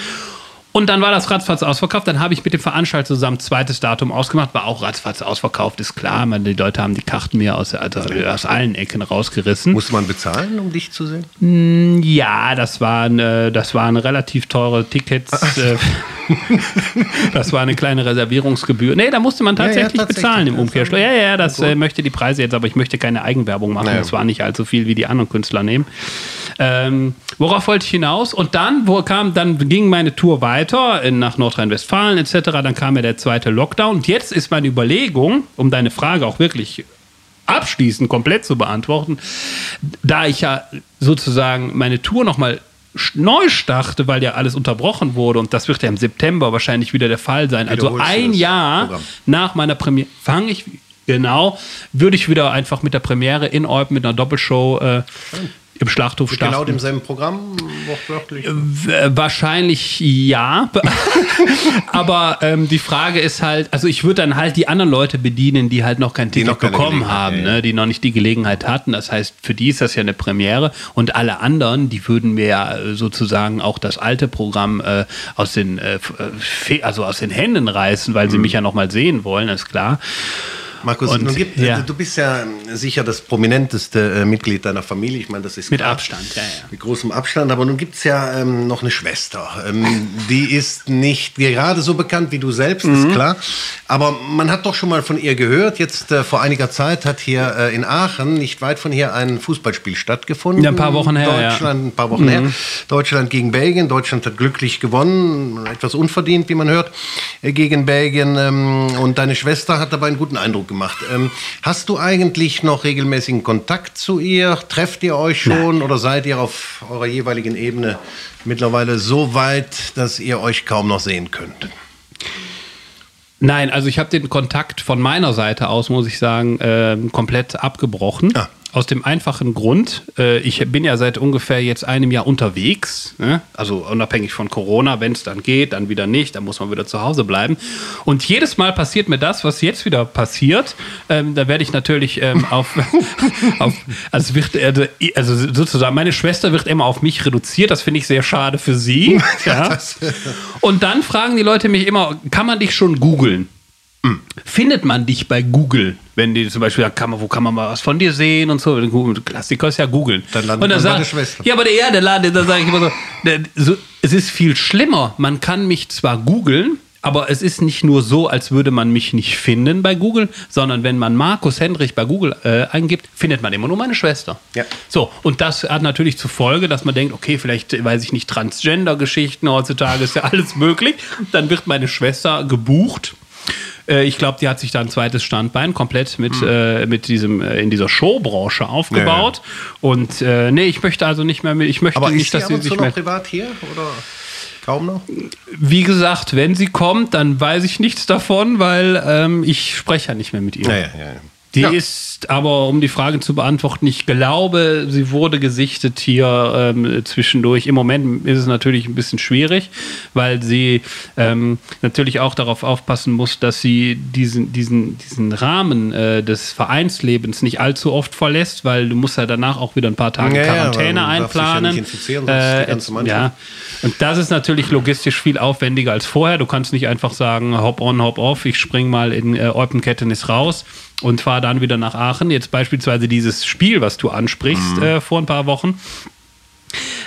Und dann war das ratzfatz ausverkauft. Dann habe ich mit dem Veranstalter zusammen ein zweites Datum ausgemacht. War auch ratzfatz ausverkauft, ist klar. Man, die Leute haben die Karten mir aus, also aus allen Ecken rausgerissen. Muss man bezahlen, um dich zu sehen? Ja, das waren, äh, das waren relativ teure Tickets. Äh, das war eine kleine Reservierungsgebühr. Nee, da musste man ja, tatsächlich, tatsächlich. bezahlen im Umkehrschluss. Ja, ja, das äh, möchte die Preise jetzt, aber ich möchte keine Eigenwerbung machen. Naja. Das war nicht allzu viel, wie die anderen Künstler nehmen. Ähm, worauf wollte ich hinaus? Und dann, wo kam, dann ging meine Tour weiter in, nach Nordrhein-Westfalen etc. Dann kam ja der zweite Lockdown. Und jetzt ist meine Überlegung, um deine Frage auch wirklich abschließend komplett zu beantworten, da ich ja sozusagen meine Tour nochmal neu starte, weil ja alles unterbrochen wurde und das wird ja im September wahrscheinlich wieder der Fall sein. Also ein Jahr Programm? nach meiner Premiere fange ich genau, würde ich wieder einfach mit der Premiere in Eupen mit einer Doppelshow äh, im Schlachthof Mit starten. genau demselben Programm, wortwörtlich. W- Wahrscheinlich ja. Aber ähm, die Frage ist halt, also ich würde dann halt die anderen Leute bedienen, die halt noch kein Ticket noch bekommen haben, ja, ja. Ne? die noch nicht die Gelegenheit hatten. Das heißt, für die ist das ja eine Premiere. Und alle anderen, die würden mir ja äh, sozusagen auch das alte Programm äh, aus, den, äh, äh, also aus den Händen reißen, weil sie Mhm. mich ja noch mal sehen wollen, ist klar. Markus, Und, nun gibt, ja. du bist ja sicher das prominenteste äh, Mitglied deiner Familie. Ich meine, das ist Mit klar. Abstand, ja, ja. Mit großem Abstand. Aber nun gibt es ja ähm, noch eine Schwester. Ähm, die ist nicht gerade so bekannt wie du selbst, Mhm. ist klar. Aber man hat doch schon mal von ihr gehört. Jetzt äh, vor einiger Zeit hat hier äh, in Aachen, nicht weit von hier, ein Fußballspiel stattgefunden. Ja, ein paar Wochen her. Mhm. Deutschland, ein paar Wochen her. Deutschland gegen Belgien. Deutschland hat glücklich gewonnen. Etwas unverdient, wie man hört, äh, gegen Belgien. Ähm, und deine Schwester hat dabei einen guten Eindruck gemacht. Ähm, hast du eigentlich noch regelmäßigen Kontakt zu ihr? Trefft ihr euch schon oder seid ihr auf eurer jeweiligen Ebene mittlerweile so weit, dass ihr euch kaum noch sehen könnt? Nein, also ich habe den Kontakt von meiner Seite aus, muss ich sagen, ähm, komplett abgebrochen. Ah. Aus dem einfachen Grund, äh, ich bin ja seit ungefähr jetzt einem Jahr unterwegs, ne? also unabhängig von Corona, wenn es dann geht, dann wieder nicht, dann muss man wieder zu Hause bleiben. Und jedes Mal passiert mir das, was jetzt wieder passiert. Ähm, da werde ich natürlich ähm, auf, auf, also, wird, also, also sozusagen, meine Schwester wird immer auf mich reduziert, das finde ich sehr schade für sie. ja. Und dann fragen die Leute mich immer, kann man dich schon googeln? Findet man dich bei Google, wenn die zum Beispiel sagen, kann man, wo kann man mal was von dir sehen und so? Klassiker ist ja googeln. Dann landet und dann man bei sag- der Schwester. Ja, aber der, ja, der Laden, da sage ich immer so, der, so, es ist viel schlimmer. Man kann mich zwar googeln, aber es ist nicht nur so, als würde man mich nicht finden bei Google, sondern wenn man Markus Hendrich bei Google äh, eingibt, findet man immer nur meine Schwester. Ja. So, und das hat natürlich zur Folge, dass man denkt, okay, vielleicht weiß ich nicht, Transgender-Geschichten heutzutage ist ja alles möglich. Dann wird meine Schwester gebucht. Äh, Ich glaube, die hat sich da ein zweites Standbein komplett mit, äh, mit diesem, äh, in dieser Showbranche aufgebaut. Und äh, nee, ich möchte also nicht mehr mit, ich möchte Aber nicht, ist sie dass sie sich noch mehr. privat hier oder kaum noch? Wie gesagt, wenn sie kommt, dann weiß ich nichts davon, weil ähm, ich spreche ja nicht mehr mit ihr. Ja, ja, ja. Die Ja. ist aber, um die Frage zu beantworten, ich glaube, sie wurde gesichtet hier ähm, zwischendurch. Im Moment ist es natürlich ein bisschen schwierig, weil sie ähm, natürlich auch darauf aufpassen muss, dass sie diesen, diesen, diesen Rahmen äh, des Vereinslebens nicht allzu oft verlässt, weil du musst ja danach auch wieder ein paar Tage Ja, Quarantäne ja einplanen. Mannschaft. ja. Und das ist natürlich logistisch viel aufwendiger als vorher. Du kannst nicht einfach sagen, hop on, hop off, ich spring mal in äh, Eupenkettenis raus und fahre dann wieder nach Aachen. Jetzt beispielsweise dieses Spiel, was du ansprichst Mhm. äh, vor ein paar Wochen.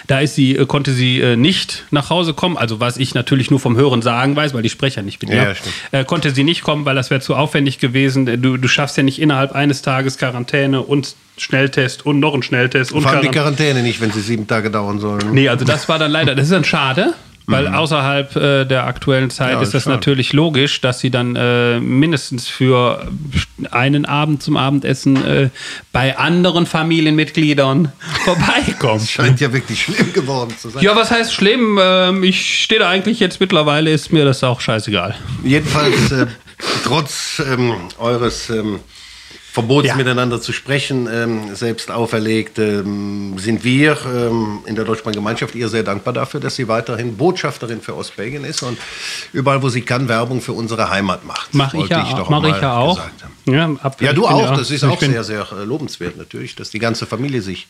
Da ist sie, äh, konnte sie äh, nicht nach Hause kommen, also was ich natürlich nur vom Hören sagen weiß, weil die Sprecher nicht bin. Ja, Ja, äh, konnte sie nicht kommen, weil das wäre zu aufwendig gewesen. Du, du schaffst ja nicht innerhalb eines Tages Quarantäne und Schnelltest und noch ein Schnelltest und Vor allem die Quarantäne. Quarantäne nicht, wenn sie sieben Tage dauern sollen. Nee, also das war dann leider, das ist dann schade. Weil außerhalb äh, der aktuellen Zeit Mhm. Ja, ist das schade. natürlich logisch, dass sie dann äh, mindestens für einen Abend zum Abendessen äh, bei anderen Familienmitgliedern vorbeikommt. Scheint ja wirklich schlimm geworden zu sein. Ja, was heißt schlimm? Ähm, ich stehe da eigentlich jetzt mittlerweile, ist mir das auch scheißegal. Jedenfalls, äh, trotz ähm, eures ähm, Verbots Ja. miteinander zu sprechen, ähm, selbst auferlegt, ähm, sind wir ähm, in der Deutschsprachigen Gemeinschaft ihr sehr dankbar dafür, dass sie weiterhin Botschafterin für Ostbelgien ist und überall, wo sie kann, Werbung für unsere Heimat macht. Mache ich, ja, doch mach ich ja auch. Ja, ab- Ja, ich du auch. Das ist ich auch sehr, sehr äh, lobenswert natürlich, dass die ganze Familie sich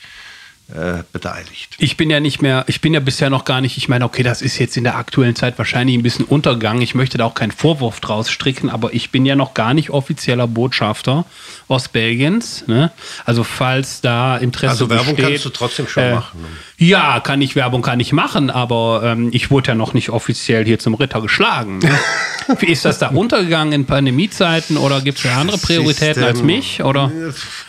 äh, beteiligt. Ich bin ja nicht mehr, ich bin ja bisher noch gar nicht, ich meine, okay, das ist jetzt in der aktuellen Zeit wahrscheinlich ein bisschen Untergang. Ich möchte da auch keinen Vorwurf draus stricken, aber ich bin ja noch gar nicht offizieller Botschafter Ostbelgiens. Ne? Also falls da Interesse Also Werbung besteht, kannst du trotzdem schon äh, machen. ne? Ja, kann ich Werbung kann ich machen, aber ähm, ich wurde ja noch nicht offiziell hier zum Ritter geschlagen. Ne? Wie ist das da untergegangen in Pandemiezeiten oder gibt es ja andere Prioritäten ist, als ähm, mich? Oder?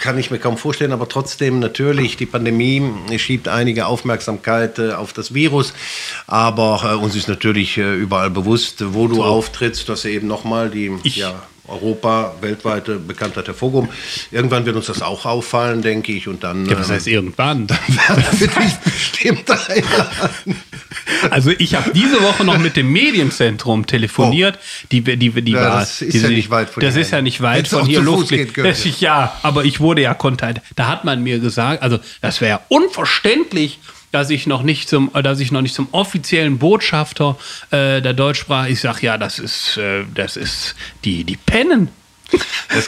Kann ich mir kaum vorstellen, aber trotzdem natürlich, die Pandemie schiebt einige Aufmerksamkeit äh, auf das Virus, aber äh, uns ist natürlich äh, überall bewusst, wo du auftrittst, dass eben nochmal die Ich- ja, Europa weltweite Bekanntheit hervorgehoben. Irgendwann wird uns das auch auffallen, denke ich, und dann Ja, was heißt irgendwann? wird dich bestimmt einladen. Also ich habe diese Woche noch mit dem Medienzentrum telefoniert. Die, die, die, die Ja, war, das ist die, ja nicht weit von Das hier ist ja nicht weit Hättest von hier zu Fuß Luft. gehen können. Das ich, ja, aber ich wurde ja kontakt. Da hat man mir gesagt, also das wäre ja unverständlich, dass ich noch nicht zum, äh, dass ich noch nicht zum offiziellen Botschafter äh, der Deutschsprache. Ich sag ja, das ist, äh, das ist die, die pennen.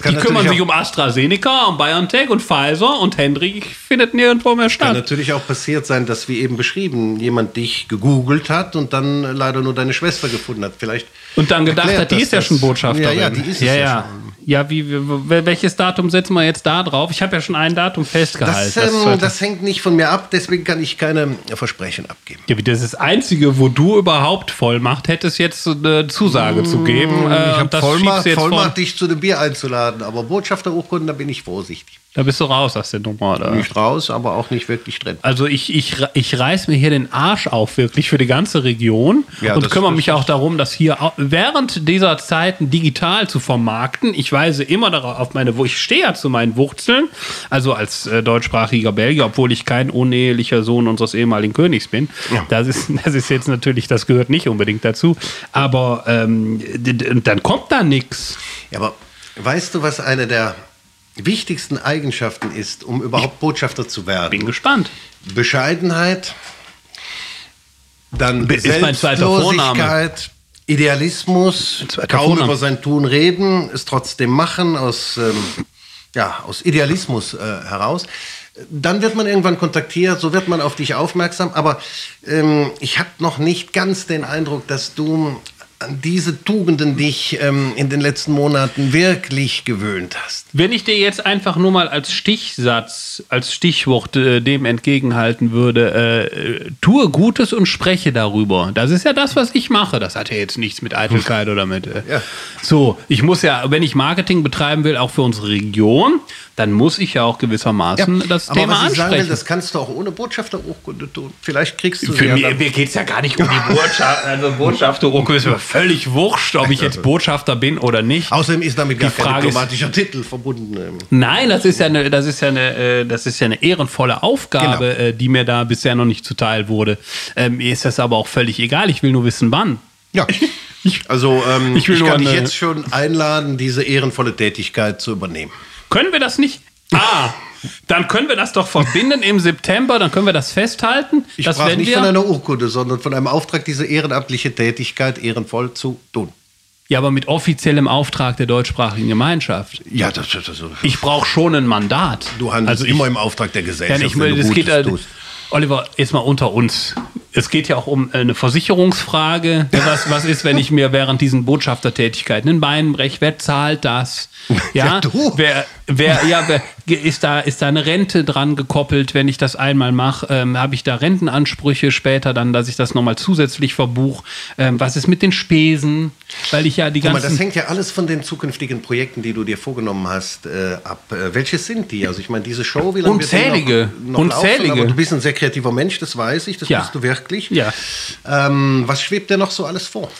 Kann Die kümmern sich um AstraZeneca, um BioNTech und Pfizer und Hendrik findet nirgendwo mehr Kann statt. natürlich auch passiert sein, dass, wie eben beschrieben, jemand dich gegoogelt hat und dann leider nur deine Schwester gefunden hat. Vielleicht Und dann gedacht hat, die ist ja schon Botschafterin. Ja, ja, die ist ja, ja ja. Ja, wie, welches Datum setzen wir jetzt da drauf? Ich habe ja schon ein Datum festgehalten. Das, ähm, das hängt nicht von mir ab, deswegen kann ich keine Versprechen abgeben. ja, das ist das Einzige, wo du überhaupt Vollmacht hättest, jetzt eine Zusage zu geben. Äh, ich und habe das Vollmacht, Vollmacht dich zu dem Bier einzuladen, aber Botschafterurkunden, da bin ich vorsichtig. Da bist du raus aus der Nummer, oder? Nicht raus, aber auch nicht wirklich drin. Also ich, ich, ich reiß mir hier den Arsch auf, wirklich für die ganze Region Ja, und kümmere mich auch darum, das hier während dieser Zeiten digital zu vermarkten. Ich weise immer darauf auf meine, wo ich stehe ja zu meinen Wurzeln, also als äh, deutschsprachiger Belgier, obwohl ich kein unehelicher Sohn unseres ehemaligen Königs bin. Das, ist, das ist jetzt natürlich, das gehört nicht unbedingt dazu. Aber ähm, dann kommt da nichts. Ja, aber weißt du, was eine der wichtigsten Eigenschaften ist, um überhaupt Botschafter zu werden? Bin gespannt. Bescheidenheit, dann Ist Selbstlosigkeit, Idealismus, kaum Vorname. über sein Tun reden, es trotzdem machen, aus, ähm, ja, aus Idealismus äh, heraus. Dann wird man irgendwann kontaktiert, so wird man auf dich aufmerksam. Aber ähm, ich habe noch nicht ganz den Eindruck, dass du an diese Tugenden dich ähm, in den letzten Monaten wirklich gewöhnt hast. Wenn ich dir jetzt einfach nur mal als Stichsatz, als Stichwort äh, dem entgegenhalten würde, äh, äh, tue Gutes und spreche darüber. Das ist ja das, was ich mache. Das hat ja jetzt nichts mit Eitelkeit oder mit. Äh, Ja. So, ich muss ja, wenn ich Marketing betreiben will, auch für unsere Region, dann muss ich ja auch gewissermaßen das aber Thema was ich sagen will, ansprechen. das kannst du auch ohne Botschafterurkunde tun. Vielleicht kriegst du Für ja mich, dann- mir geht es ja gar nicht um die Botschaft, also Botschafterurkunde mir völlig wurscht, ob ich jetzt Botschafter bin oder nicht. Außerdem ist damit gar kein Frage ist- diplomatischer Titel verbunden. ähm. Nein, das ist ja eine, das ist ja eine, äh, das ist ja eine ehrenvolle Aufgabe, Genau. äh, die mir da bisher noch nicht zuteil wurde. Ähm, mir ist das aber auch völlig egal. Ich will nur wissen, wann. Ja. Also ähm, Ich ich, kann dich jetzt schon einladen, diese ehrenvolle Tätigkeit zu übernehmen. Können wir das nicht? Ah, dann können wir das doch verbinden im September. Dann können wir das festhalten. Ich dass sprach nicht von einer Urkunde, sondern von einem Auftrag, diese ehrenamtliche Tätigkeit ehrenvoll zu tun. ja, aber mit offiziellem Auftrag der deutschsprachigen Gemeinschaft. Ja, das, das, das Ich brauche schon ein Mandat. Du handelst Also ich- immer im Auftrag der Ja, Gesellschaft, ich wenn meine, du das geht, tust. Oliver, jetzt mal unter uns. Es geht ja auch um eine Versicherungsfrage. Ja, Was, was ist, wenn ich mir während diesen Botschaftertätigkeiten ein Bein breche? Wer zahlt das? Ja, Ja, du. Wer, wer, ja, wer, ist da, ist da eine Rente dran gekoppelt, wenn ich das einmal mache? Ähm, Habe ich da Rentenansprüche später dann, dass ich das nochmal zusätzlich verbuche? Ähm, was ist mit den Spesen? Weil ich ja die Guck mal, ganzen. das hängt ja alles von den zukünftigen Projekten, die du dir vorgenommen hast, äh, ab. Äh, welche sind die? Also ich meine, diese Show, wie lange Unzählige. Noch, noch Unzählige. Laufen? Du bist ein sehr kreativer Mensch, das weiß ich, das Ja. bist du wirklich. Ja. Ähm, was schwebt dir noch so alles vor?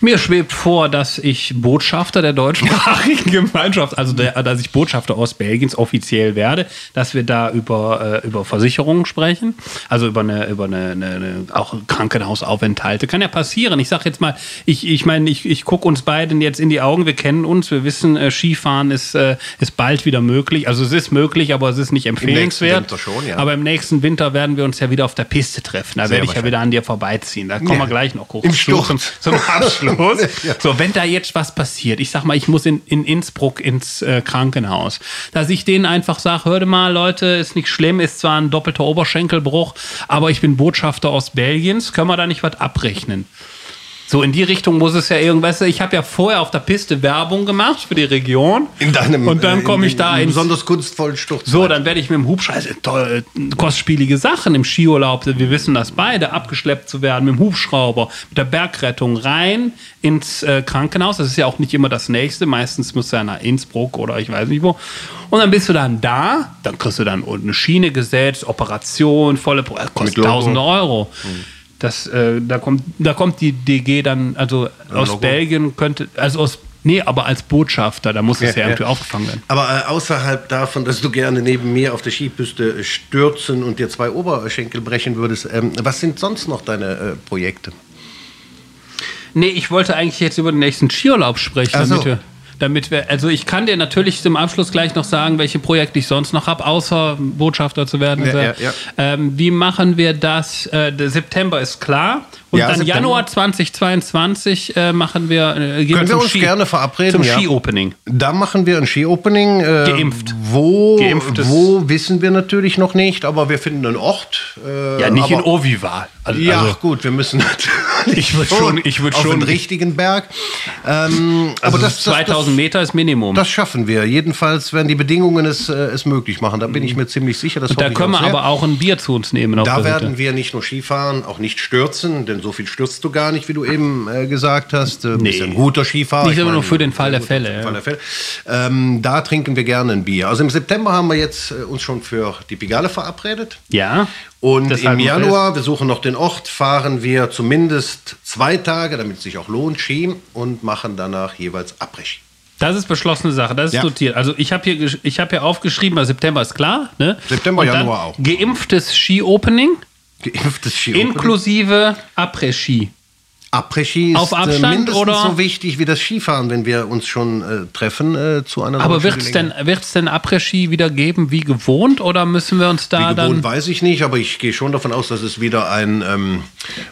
Mir schwebt vor, dass ich Botschafter der deutschsprachigen Gemeinschaft, also der, dass ich Botschafter Ostbelgiens offiziell werde, dass wir da über, äh, über Versicherungen sprechen, also über eine, über eine, eine, eine auch Krankenhausaufenthalte. Kann ja passieren. Ich sag jetzt mal, ich, ich meine, ich, ich gucke uns beiden jetzt in die Augen, wir kennen uns, wir wissen, äh, Skifahren ist, äh, ist bald wieder möglich. Also es ist möglich, aber es ist nicht empfehlenswert. Winter schon, ja. Aber im nächsten Winter werden wir uns ja wieder auf der Piste treffen. Da Sehr werde ich ja wieder an dir vorbeiziehen. Da kommen Ja. wir gleich noch hoch. Im Zum, zum Abschluss. Ja. So, wenn da jetzt was passiert, ich sag mal, ich muss in, in Innsbruck ins äh, Krankenhaus, dass ich denen einfach sage, hört mal, Leute, ist nicht schlimm, ist zwar ein doppelter Oberschenkelbruch, aber ich bin Botschafter aus Belgiens, können wir da nicht was abrechnen? So, in die Richtung muss es ja irgendwas. Ich habe ja vorher auf der Piste Werbung gemacht für die Region. In deinem Und dann äh, komme in ich da ins besonders kunstvollen Sturz. so, dann werde ich mit dem Hubschrauber, toll, kostspielige Sachen im Skiurlaub, wir wissen das beide, abgeschleppt zu werden mit dem Hubschrauber, mit der Bergrettung rein ins äh, Krankenhaus. Das ist ja auch nicht immer das nächste, meistens muss er nach Innsbruck oder ich weiß nicht wo. Und dann bist du dann da, dann kriegst du dann eine Schiene gesetzt, Operation, volle, äh, kostet tausende Euro. Das, äh, da, kommt, da kommt die DG dann, also aus Logo. Belgien könnte, also aus, nee, aber als Botschafter, da muss es ja, Ja, ja. irgendwie aufgefangen werden. Aber äh, außerhalb davon, dass du gerne neben mir auf der Skipiste stürzen und dir zwei Oberschenkel brechen würdest, ähm, was sind sonst noch deine äh, Projekte? Nee, ich wollte eigentlich jetzt über den nächsten Skiurlaub sprechen, so. Damit wir, also ich kann dir natürlich zum Abschluss gleich noch sagen, welche Projekte ich sonst noch habe, außer Botschafter zu werden. Ja, Also, ja, ja. Ähm, wie machen wir das? Äh, der September ist klar. Und Ja, dann September. Januar 2022 äh, machen wir, äh, gehen Können wir uns Ski, gerne verabreden, Zum ja. Ski-Opening. Da machen wir ein Ski-Opening. Äh, Geimpft. Wo, Geimpftes- wo wissen wir natürlich noch nicht, aber wir finden einen Ort. Äh, Ja, nicht in Ovival. Also, Ja, also, gut, wir müssen natürlich Ich würd schon- ich würd auf schon- den richtigen Berg. Ähm, also aber das, das, 2000 das, Meter ist Minimum. das schaffen wir. Jedenfalls werden die Bedingungen es, äh, es möglich machen. Da bin ich mir ziemlich sicher. Das da können wir aber auch ein Bier zu uns nehmen. Da werden wir nicht nur Skifahren, auch nicht stürzen, denn so viel stürzt du gar nicht, wie du eben äh, gesagt hast. Du bist Nee. ein guter Skifahrer. Nicht Ich immer nur für den Fall der Fälle, ja. Fall der Fälle. Ähm, da trinken wir gerne ein Bier. Also im September haben wir jetzt äh, uns schon für die Pigalle verabredet. Ja. Und im Januar, wir suchen noch den Ort, fahren wir zumindest zwei Tage, damit es sich auch lohnt, Ski und machen danach jeweils Après-Ski. Das ist beschlossene Sache, das ist Ja. notiert. Also ich habe hier, ich hab hier aufgeschrieben, also September ist klar. Ne? September, Januar auch. Geimpftes Ski-Opening Geimpftes Ski. inklusive Après-Ski. Après-Ski ist Auf äh, Abstand mindestens oder? so wichtig wie das Skifahren, wenn wir uns schon äh, treffen äh, zu einer Aber wird es denn, wird's denn Après-Ski wieder geben wie gewohnt oder müssen wir uns da Wie dann... gewohnt weiß ich nicht, aber ich gehe schon davon aus, dass es wieder ein ähm,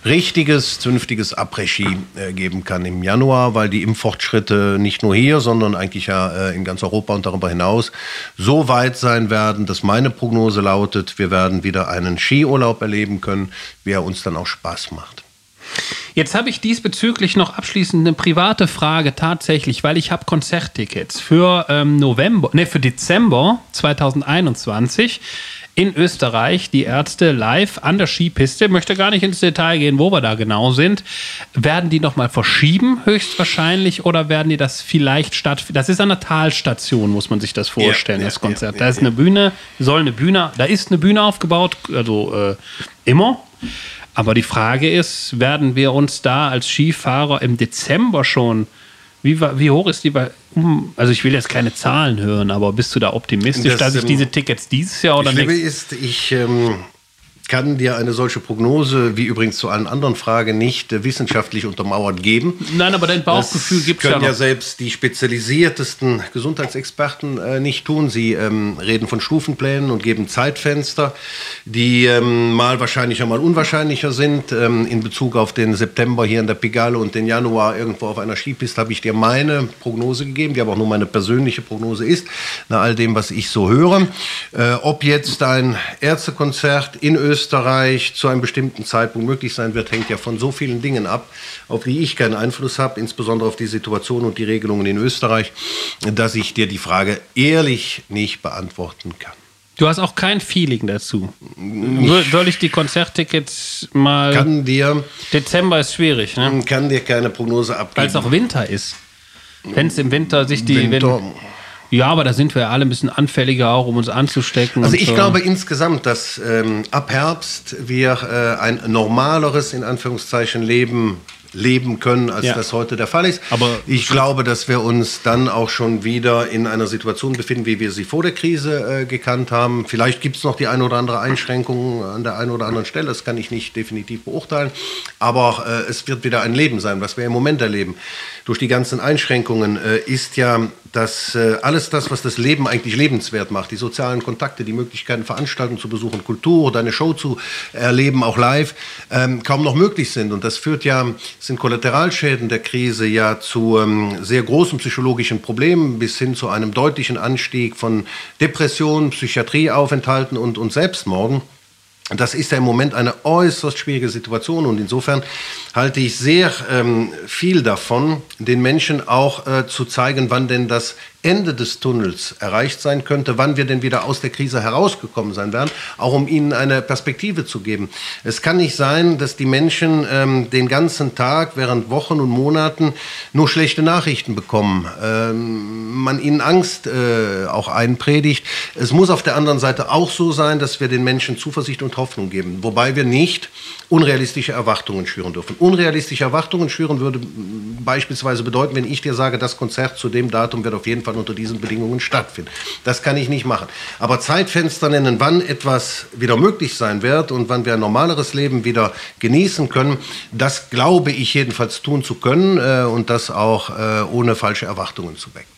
richtiges, zünftiges Après-Ski äh, geben kann im Januar, weil die Impffortschritte nicht nur hier, sondern eigentlich ja äh, in ganz Europa und darüber hinaus so weit sein werden, dass meine Prognose lautet, wir werden wieder einen Skiurlaub erleben können, wie er uns dann auch Spaß macht. Jetzt habe ich diesbezüglich noch abschließend eine private Frage tatsächlich, weil ich habe Konzerttickets für ähm, November, ne, für Dezember 2021 in Österreich, die Ärzte live an der Skipiste, möchte gar nicht ins Detail gehen, wo wir da genau sind. Werden die nochmal verschieben, höchstwahrscheinlich, oder werden die das vielleicht stattfinden? Das ist an der Talstation, muss man sich das vorstellen, ja, das Konzert. ja, da ja, ist eine Bühne, soll eine Bühne, da ist eine Bühne aufgebaut, also äh, immer. Aber die Frage ist, werden wir uns da als Skifahrer im Dezember schon, wie, wie hoch ist die bei, also ich will jetzt keine Zahlen hören, aber bist du da optimistisch, Das, dass ich diese Tickets dieses Jahr oder Schlimme nächstes ist, ich ähm, kann dir eine solche Prognose, wie übrigens zu allen anderen Fragen, nicht äh, wissenschaftlich untermauert geben. Nein, aber dein Bauchgefühl gibt es ja können ja selbst die spezialisiertesten Gesundheitsexperten äh, nicht tun. Sie ähm, reden von Stufenplänen und geben Zeitfenster, die ähm, mal wahrscheinlicher, mal unwahrscheinlicher sind. Ähm, in Bezug auf den September hier in der Pigalle und den Januar irgendwo auf einer Skipiste habe ich dir meine Prognose gegeben, die aber auch nur meine persönliche Prognose ist, nach all dem, was ich so höre. Äh, ob jetzt ein Ärztekonzert in Österreich Österreich zu einem bestimmten Zeitpunkt möglich sein wird, hängt ja von so vielen Dingen ab, auf die ich keinen Einfluss habe, insbesondere auf die Situation und die Regelungen in Österreich, dass ich dir die Frage ehrlich nicht beantworten kann. Du hast auch kein Feeling dazu. Soll ich die Konzerttickets mal. Kann dir, Dezember ist schwierig, ne? kann dir keine Prognose abgeben. Weil es auch Winter ist. Wenn es im Winter sich die. Winter. Wenn, ja, aber da sind wir ja alle ein bisschen anfälliger auch, um uns anzustecken. Also ich so. glaube insgesamt, dass ähm, ab Herbst wir äh, ein normaleres, in Anführungszeichen, Leben leben können, als Ja. das heute der Fall ist. Aber- ich glaube, dass wir uns dann auch schon wieder in einer Situation befinden, wie wir sie vor der Krise äh, gekannt haben. Vielleicht gibt es noch die eine oder andere Einschränkung an der einen oder anderen Stelle, das kann ich nicht definitiv beurteilen. Aber äh, es wird wieder ein Leben sein, was wir im Moment erleben. Durch die ganzen Einschränkungen äh, ist ja dass äh, alles das, was das Leben eigentlich lebenswert macht, die sozialen Kontakte, die Möglichkeiten, Veranstaltungen zu besuchen, Kultur oder eine Show zu erleben, auch live, ähm, kaum noch möglich sind. Und das führt ja, sind Kollateralschäden der Krise ja zu ähm, sehr großen psychologischen Problemen bis hin zu einem deutlichen Anstieg von Depressionen, Psychiatrieaufenthalten und, und Selbstmorden. Das ist ja im Moment eine äußerst schwierige Situation und insofern halte ich sehr ähm, viel davon, den Menschen auch äh, zu zeigen, wann denn das Ende des Tunnels erreicht sein könnte, wann wir denn wieder aus der Krise herausgekommen sein werden, auch um ihnen eine Perspektive zu geben. Es kann nicht sein, dass die Menschen ähm, den ganzen Tag während Wochen und Monaten nur schlechte Nachrichten bekommen, ähm, man ihnen Angst äh, auch einpredigt. Es muss auf der anderen Seite auch so sein, dass wir den Menschen Zuversicht und Hoffnung geben, wobei wir nicht unrealistische Erwartungen schüren dürfen. Unrealistische Erwartungen schüren würde beispielsweise bedeuten, wenn ich dir sage, das Konzert zu dem Datum wird auf jeden Fall unter diesen Bedingungen stattfinden. Das kann ich nicht machen. Aber Zeitfenster nennen, wann etwas wieder möglich sein wird und wann wir ein normaleres Leben wieder genießen können, das glaube ich jedenfalls tun zu können äh, und das auch äh, ohne falsche Erwartungen zu wecken.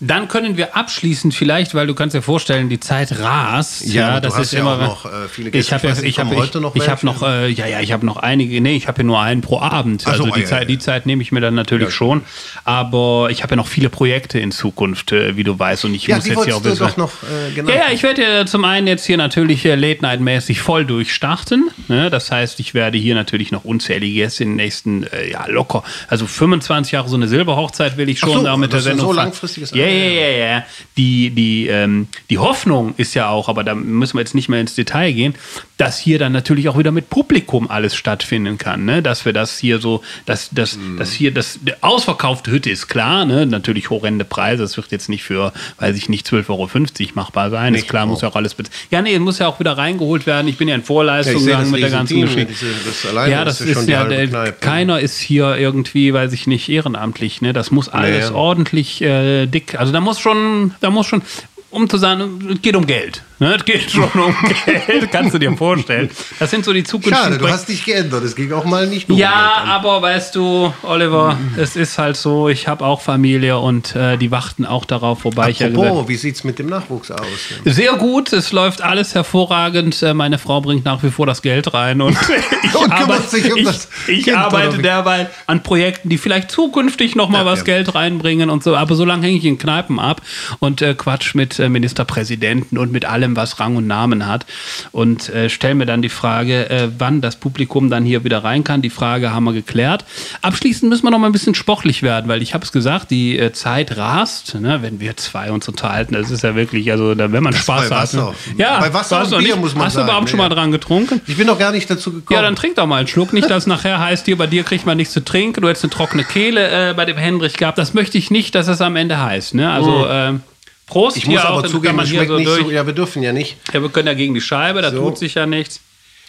Dann können wir abschließend vielleicht, weil du kannst dir vorstellen, die Zeit rast. Ja, du das ist ja immer. noch, äh, viele ich Gäste. habe Ich ja, nicht, ich habe kommen heute noch ich habe welche? noch, äh, ja, ja, ich habe noch einige. Nee, ich habe ja nur einen pro Abend. Ach so, Also die ah, ja, Zeit, ja. die Zeit nehme ich mir dann natürlich Ja. schon. Aber ich habe ja noch viele Projekte in Zukunft, äh, wie du weißt, und ich Ja, muss jetzt hier auch du wissen- doch noch äh, genau. Ja, ja, ich werde ja zum einen jetzt hier natürlich äh, Late Night mäßig voll durchstarten. Ne? Das heißt, ich werde hier natürlich noch unzählige Gäste in den nächsten, äh, ja, locker. Also 25 Jahre so eine Silberhochzeit will ich schon so, da mit der Sendung. so langfristiges- Ja, ja, ja, ja. Die, die, ähm, die Hoffnung ist ja auch, aber da müssen wir jetzt nicht mehr ins Detail gehen, dass hier dann natürlich auch wieder mit Publikum alles stattfinden kann. Ne? Dass wir das hier so, dass, dass, Mhm. dass hier das ausverkaufte Hütte ist klar, ne? natürlich horrende Preise. Es wird jetzt nicht für, weiß ich nicht, 12,50 Euro machbar sein. ist Nicht? klar, muss Oh. ja auch alles Ja, nee, muss ja auch wieder reingeholt werden. Ich bin ja in Vorleistung Ja, das mit der ganzen Riesenteam, Geschichte. das alleine ja, das ist ja schon ist die ja, der, Kneipe. keiner ist hier irgendwie, weiß ich nicht, ehrenamtlich. Ne? Das muss alles ja. ordentlich äh, dick. Also da muss schon, da muss schon, um zu sagen, es geht um Geld. Ne? Es geht schon um Geld, kannst du dir vorstellen. Das sind so die zukünftigen Schade, du hast dich geändert. Es ging auch mal nicht nur um Ja, an. aber weißt du, Oliver, es ist halt so, ich habe auch Familie und äh, die warten auch darauf, wobei ich ja gesagt Apropos, wie sieht's mit dem Nachwuchs aus? sehr gut, es läuft alles hervorragend. Äh, Meine Frau bringt nach wie vor das Geld rein und ich Und kümmert arbeite, sich um ich, das ich arbeite derweil an Projekten, die vielleicht zukünftig noch mal Ja, was ja. Geld reinbringen und so. Aber so lange hänge ich in Kneipen ab und äh, quatsch mit äh, Ministerpräsidenten und mit allem, was Rang und Namen hat und äh, stelle mir dann die Frage, äh, wann das Publikum dann hier wieder rein kann. Die Frage haben wir geklärt. Abschließend müssen wir noch mal ein bisschen sportlich werden, weil ich habe es gesagt, die äh, Zeit rast, ne, wenn wir zwei uns unterhalten. Das ist ja wirklich, also da, wenn man Spaß bei hat. Wasser. Ne? Ja, Bei Wasser und Bier nicht? muss man Hast sagen, du überhaupt schon ja. mal dran getrunken? Ich bin noch gar nicht dazu gekommen. Ja, dann trink doch mal einen Schluck. Nicht, dass es nachher heißt, hier bei dir kriegt man nichts zu trinken. Du hättest eine trockene Kehle äh, bei dem Hendrich gehabt. Das möchte ich nicht, dass es am Ende heißt. Ne? Also, ähm, Prost. Ich muss aber zugeben, es schmeckt so nicht durch. so. Ja, wir dürfen ja nicht. Ja, wir können ja gegen die Scheibe, da So. tut sich ja nichts.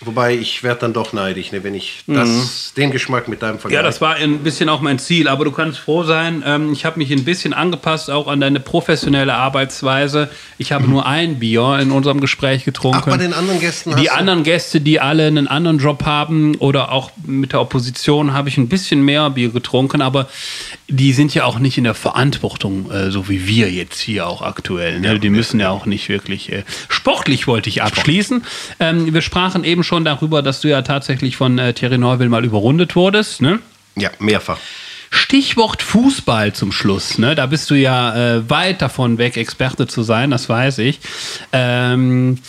Wobei ich werde dann doch neidisch, ne, wenn ich das, den Geschmack mit deinem Vergleich. Mhm. Ja, das war ein bisschen auch mein Ziel, aber du kannst froh sein. Ähm, ich habe mich ein bisschen angepasst, auch an deine professionelle Arbeitsweise. Ich habe nur ein Bier in unserem Gespräch getrunken. Ach, bei den anderen Gästen hast Die anderen Gäste, die alle einen anderen Job haben oder auch mit der Opposition, habe ich ein bisschen mehr Bier getrunken, aber die sind ja auch nicht in der Verantwortung, äh, so wie wir jetzt hier auch aktuell. Ne? die müssen ja auch nicht wirklich. Äh, sportlich wollte ich abschließen. Ähm, wir sprachen eben schon darüber, dass du ja tatsächlich von äh, Thierry Neuville mal überrundet wurdest. Ne? Ja, mehrfach. Stichwort Fußball zum Schluss. Ne? Da bist du ja äh, weit davon weg, Experte zu sein, das weiß ich. Ähm,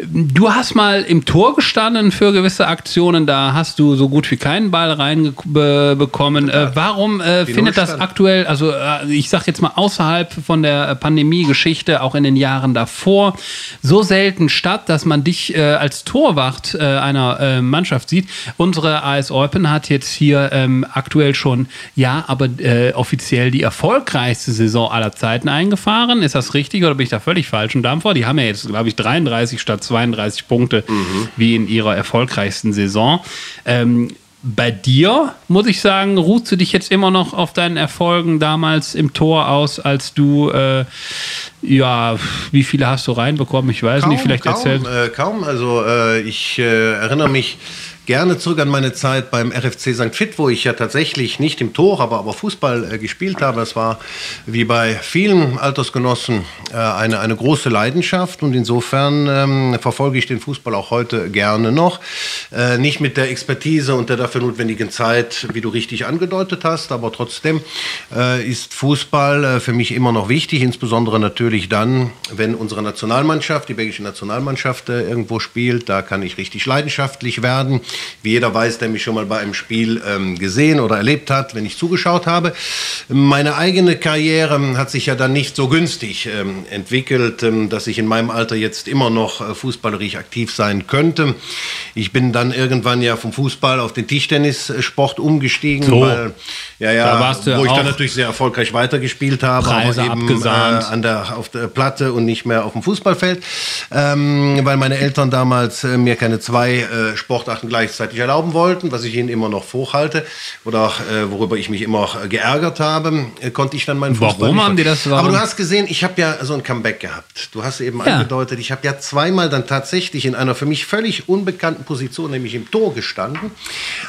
Du hast mal im Tor gestanden für gewisse Aktionen, da hast du so gut wie keinen Ball reinbekommen. Äh, warum äh, findet das aktuell, also äh, ich sag jetzt mal außerhalb von der äh, Pandemie-Geschichte, auch in den Jahren davor, so selten statt, dass man dich äh, als Torwart äh, einer äh, Mannschaft sieht? Unsere AS Eupen hat jetzt hier ähm, aktuell schon, ja, aber äh, offiziell die erfolgreichste Saison aller Zeiten eingefahren. Ist das richtig oder bin ich da völlig falsch? Und davor, die haben ja jetzt, glaube ich, 33 statt 32 Punkte, wie in ihrer erfolgreichsten Saison. Ähm, bei dir, muss ich sagen, ruhst du dich jetzt immer noch auf deinen Erfolgen damals im Tor aus, als du, äh, ja, wie viele hast du reinbekommen? Ich weiß nicht, vielleicht kaum, erzählt. Äh, kaum. Also äh, ich äh, erinnere mich gerne zurück an meine Zeit beim RFC St. Fit, wo ich ja tatsächlich nicht im Tor, aber, aber Fußball äh, gespielt habe. Es war wie bei vielen Altersgenossen äh, eine, eine große Leidenschaft und insofern ähm, verfolge ich den Fußball auch heute gerne noch. Äh, nicht mit der Expertise und der dafür notwendigen Zeit, wie du richtig angedeutet hast, aber trotzdem äh, ist Fußball äh, für mich immer noch wichtig, insbesondere natürlich dann, wenn unsere Nationalmannschaft, die belgische Nationalmannschaft äh, irgendwo spielt, da kann ich richtig leidenschaftlich werden. Wie jeder weiß, der mich schon mal bei einem Spiel ähm, gesehen oder erlebt hat, wenn ich zugeschaut habe. Meine eigene Karriere hat sich ja dann nicht so günstig ähm, entwickelt, ähm, dass ich in meinem Alter jetzt immer noch äh, fußballerisch aktiv sein könnte. Ich bin dann irgendwann ja vom Fußball auf den Tischtennissport umgestiegen, So. weil ja, ja, Da wo ich dann natürlich sehr erfolgreich weitergespielt habe, Preise aber eben äh, an der, auf der Platte und nicht mehr auf dem Fußballfeld, ähm, weil meine Eltern damals äh, mir keine zwei äh, Sportarten gleichzeitig erlauben wollten, was ich ihnen immer noch vorhalte oder äh, worüber ich mich immer auch, äh, geärgert habe, äh, konnte ich dann meinen Fußball Warum haben die das- warum? Aber du hast gesehen, ich habe ja so ein Comeback gehabt. Du hast eben Ja. angedeutet, ich habe ja zweimal dann tatsächlich in einer für mich völlig unbekannten Position, nämlich im Tor gestanden.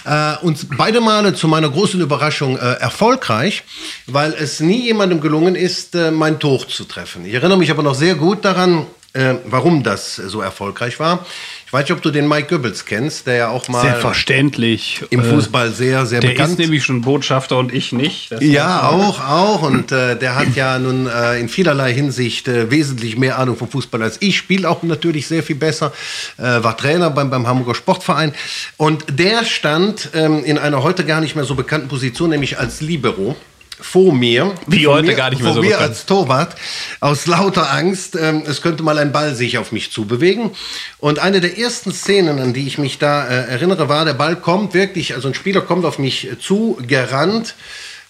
Äh, und beide Male zu meiner großen Überraschung äh, erfolgreich, weil es nie jemandem gelungen ist, äh, mein Tor zu treffen. Ich erinnere mich aber noch sehr gut daran, äh, warum das so erfolgreich war. Ich weiß nicht, ob du den Mike Goebbels kennst, der ja auch mal Selbstverständlich. im Äh, Fußball sehr, sehr Der bekannt ist nämlich schon Botschafter und ich nicht. Das ja, auch, auch. Und äh, der hat ja nun äh, in vielerlei Hinsicht äh, wesentlich mehr Ahnung vom Fußball als ich. Spielt auch natürlich sehr viel besser. Äh, war Trainer beim, beim Hamburger Sportverein. Und der stand ähm, in einer heute gar nicht mehr so bekannten Position, nämlich als Libero. Vor mir. Wie vor heute mir, gar nicht mehr vor so mir bekannt. als Torwart. Aus lauter Angst, ähm, es könnte mal ein Ball sich auf mich zubewegen. Und eine der ersten Szenen, an die ich mich da äh, erinnere, war, der Ball kommt wirklich, also ein Spieler kommt auf mich zu, gerannt.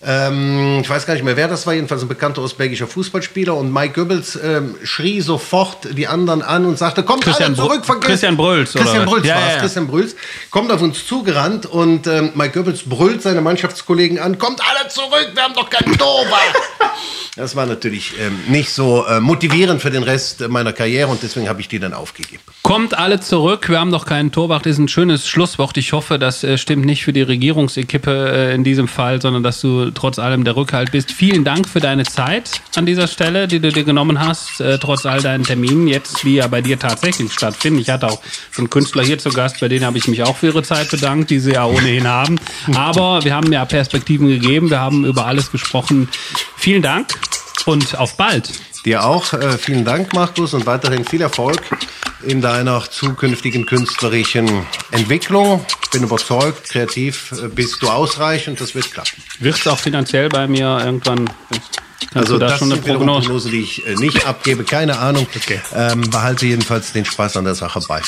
Ähm, ich weiß gar nicht mehr, wer das war, jedenfalls ein bekannter ostbelgischer Fußballspieler. Und Mike Goebbels ähm, schrie sofort die anderen an und sagte, kommt Christian alle zurück, vergesst- Christian Brülls, oder Christian was? Brülls Ja, war ja. Christian Brülls, kommt auf uns zugerannt und ähm, Mike Goebbels brüllt seine Mannschaftskollegen an, kommt alle zurück, wir haben doch keinen Torwart. Das war natürlich ähm, nicht so äh, motivierend für den Rest meiner Karriere und deswegen habe ich die dann aufgegeben. Kommt alle zurück. Wir haben doch keinen Torwart. Das ist ein schönes Schlusswort. Ich hoffe, das äh, stimmt nicht für die Regierungsequipe äh, in diesem Fall, sondern dass du trotz allem der Rückhalt bist. Vielen Dank für deine Zeit an dieser Stelle, die du dir genommen hast, äh, trotz all deinen Terminen, jetzt die ja bei dir tatsächlich stattfinden. Ich hatte auch schon Künstler hier zu Gast, bei denen habe ich mich auch für ihre Zeit bedankt, die sie ja ohnehin haben. Aber wir haben ja Perspektiven gegeben. Wir haben über alles gesprochen. Vielen Dank und auf bald. Dir auch äh, vielen Dank, Markus, und weiterhin viel Erfolg in deiner zukünftigen künstlerischen Entwicklung. Bin überzeugt, kreativ äh, bist du ausreichend, das wird klappen. Wird es auch finanziell bei mir irgendwann. Kannst Also da das schon eine Prognose? Prognose, die ich äh, nicht abgebe, keine Ahnung. Ähm, behalte jedenfalls den Spaß an der Sache bei.